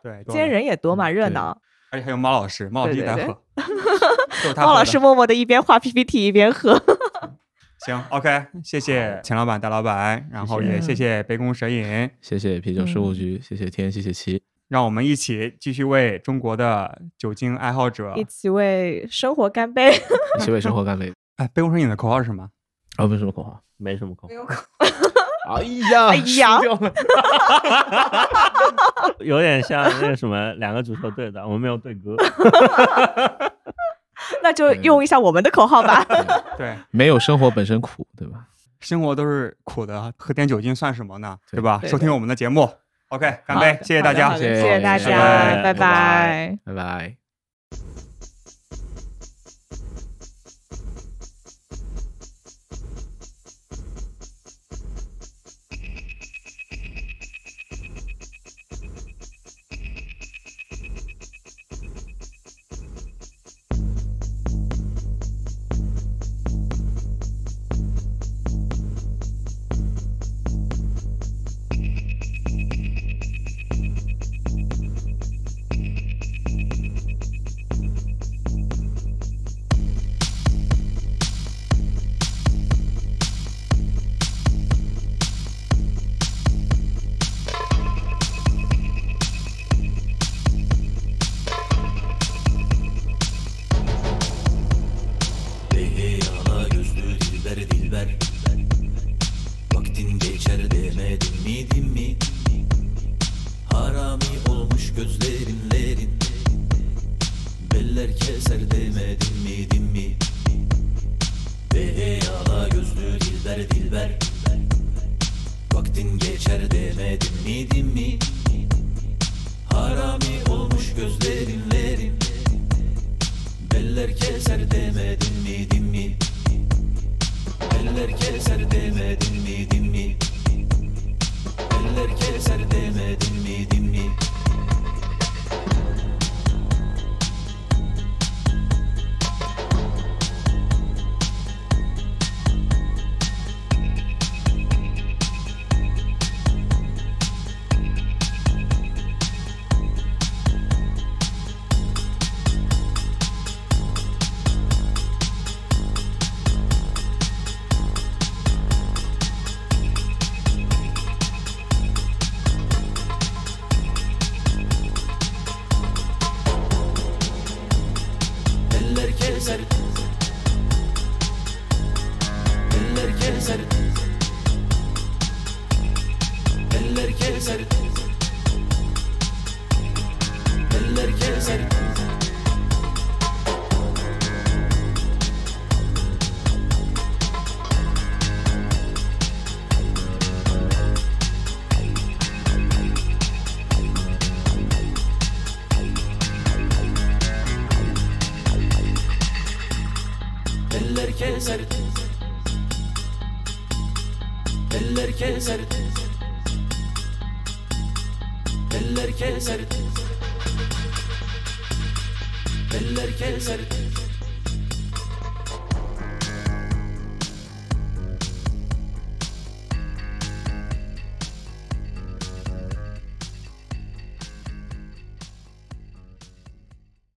对，今天人也多嘛，热闹。而且还有猫老师，猫老师在喝，[laughs] 都是他汪喝的老师默默的一边画 PPT 一边喝。[laughs] 行，OK，谢谢钱老板、大老板，然后也谢谢杯弓蛇影，谢谢啤酒事务嗯局，谢谢天，谢谢七，让我们一起继续为中国的酒精爱好者一，起为生活干杯！一起为生活干杯。[laughs] 哎，杯弓蛇影的口号是什么？啊，不是什么口号。没什么口号，哎呀，哎呀。[laughs] 有点像那个什么两个足球队的，我们没有对歌。[laughs] 那就用一下我们的口号吧。[laughs] 对，没有生活本身苦，对吧？生活都是苦的，喝点酒精算什么呢？对对吧？收听我们的节目，OK，干杯，谢谢大家谢谢大拜家，拜拜拜。拜 dilber Vaktin geçer demedim mi din mi? Harami olmuş gözlerinlerin. Beller keser demedim mi din mi? Ey ala gözlü dilber dilber. Vaktin geçer demedim mi din mi? Harami Gönüller kevserdir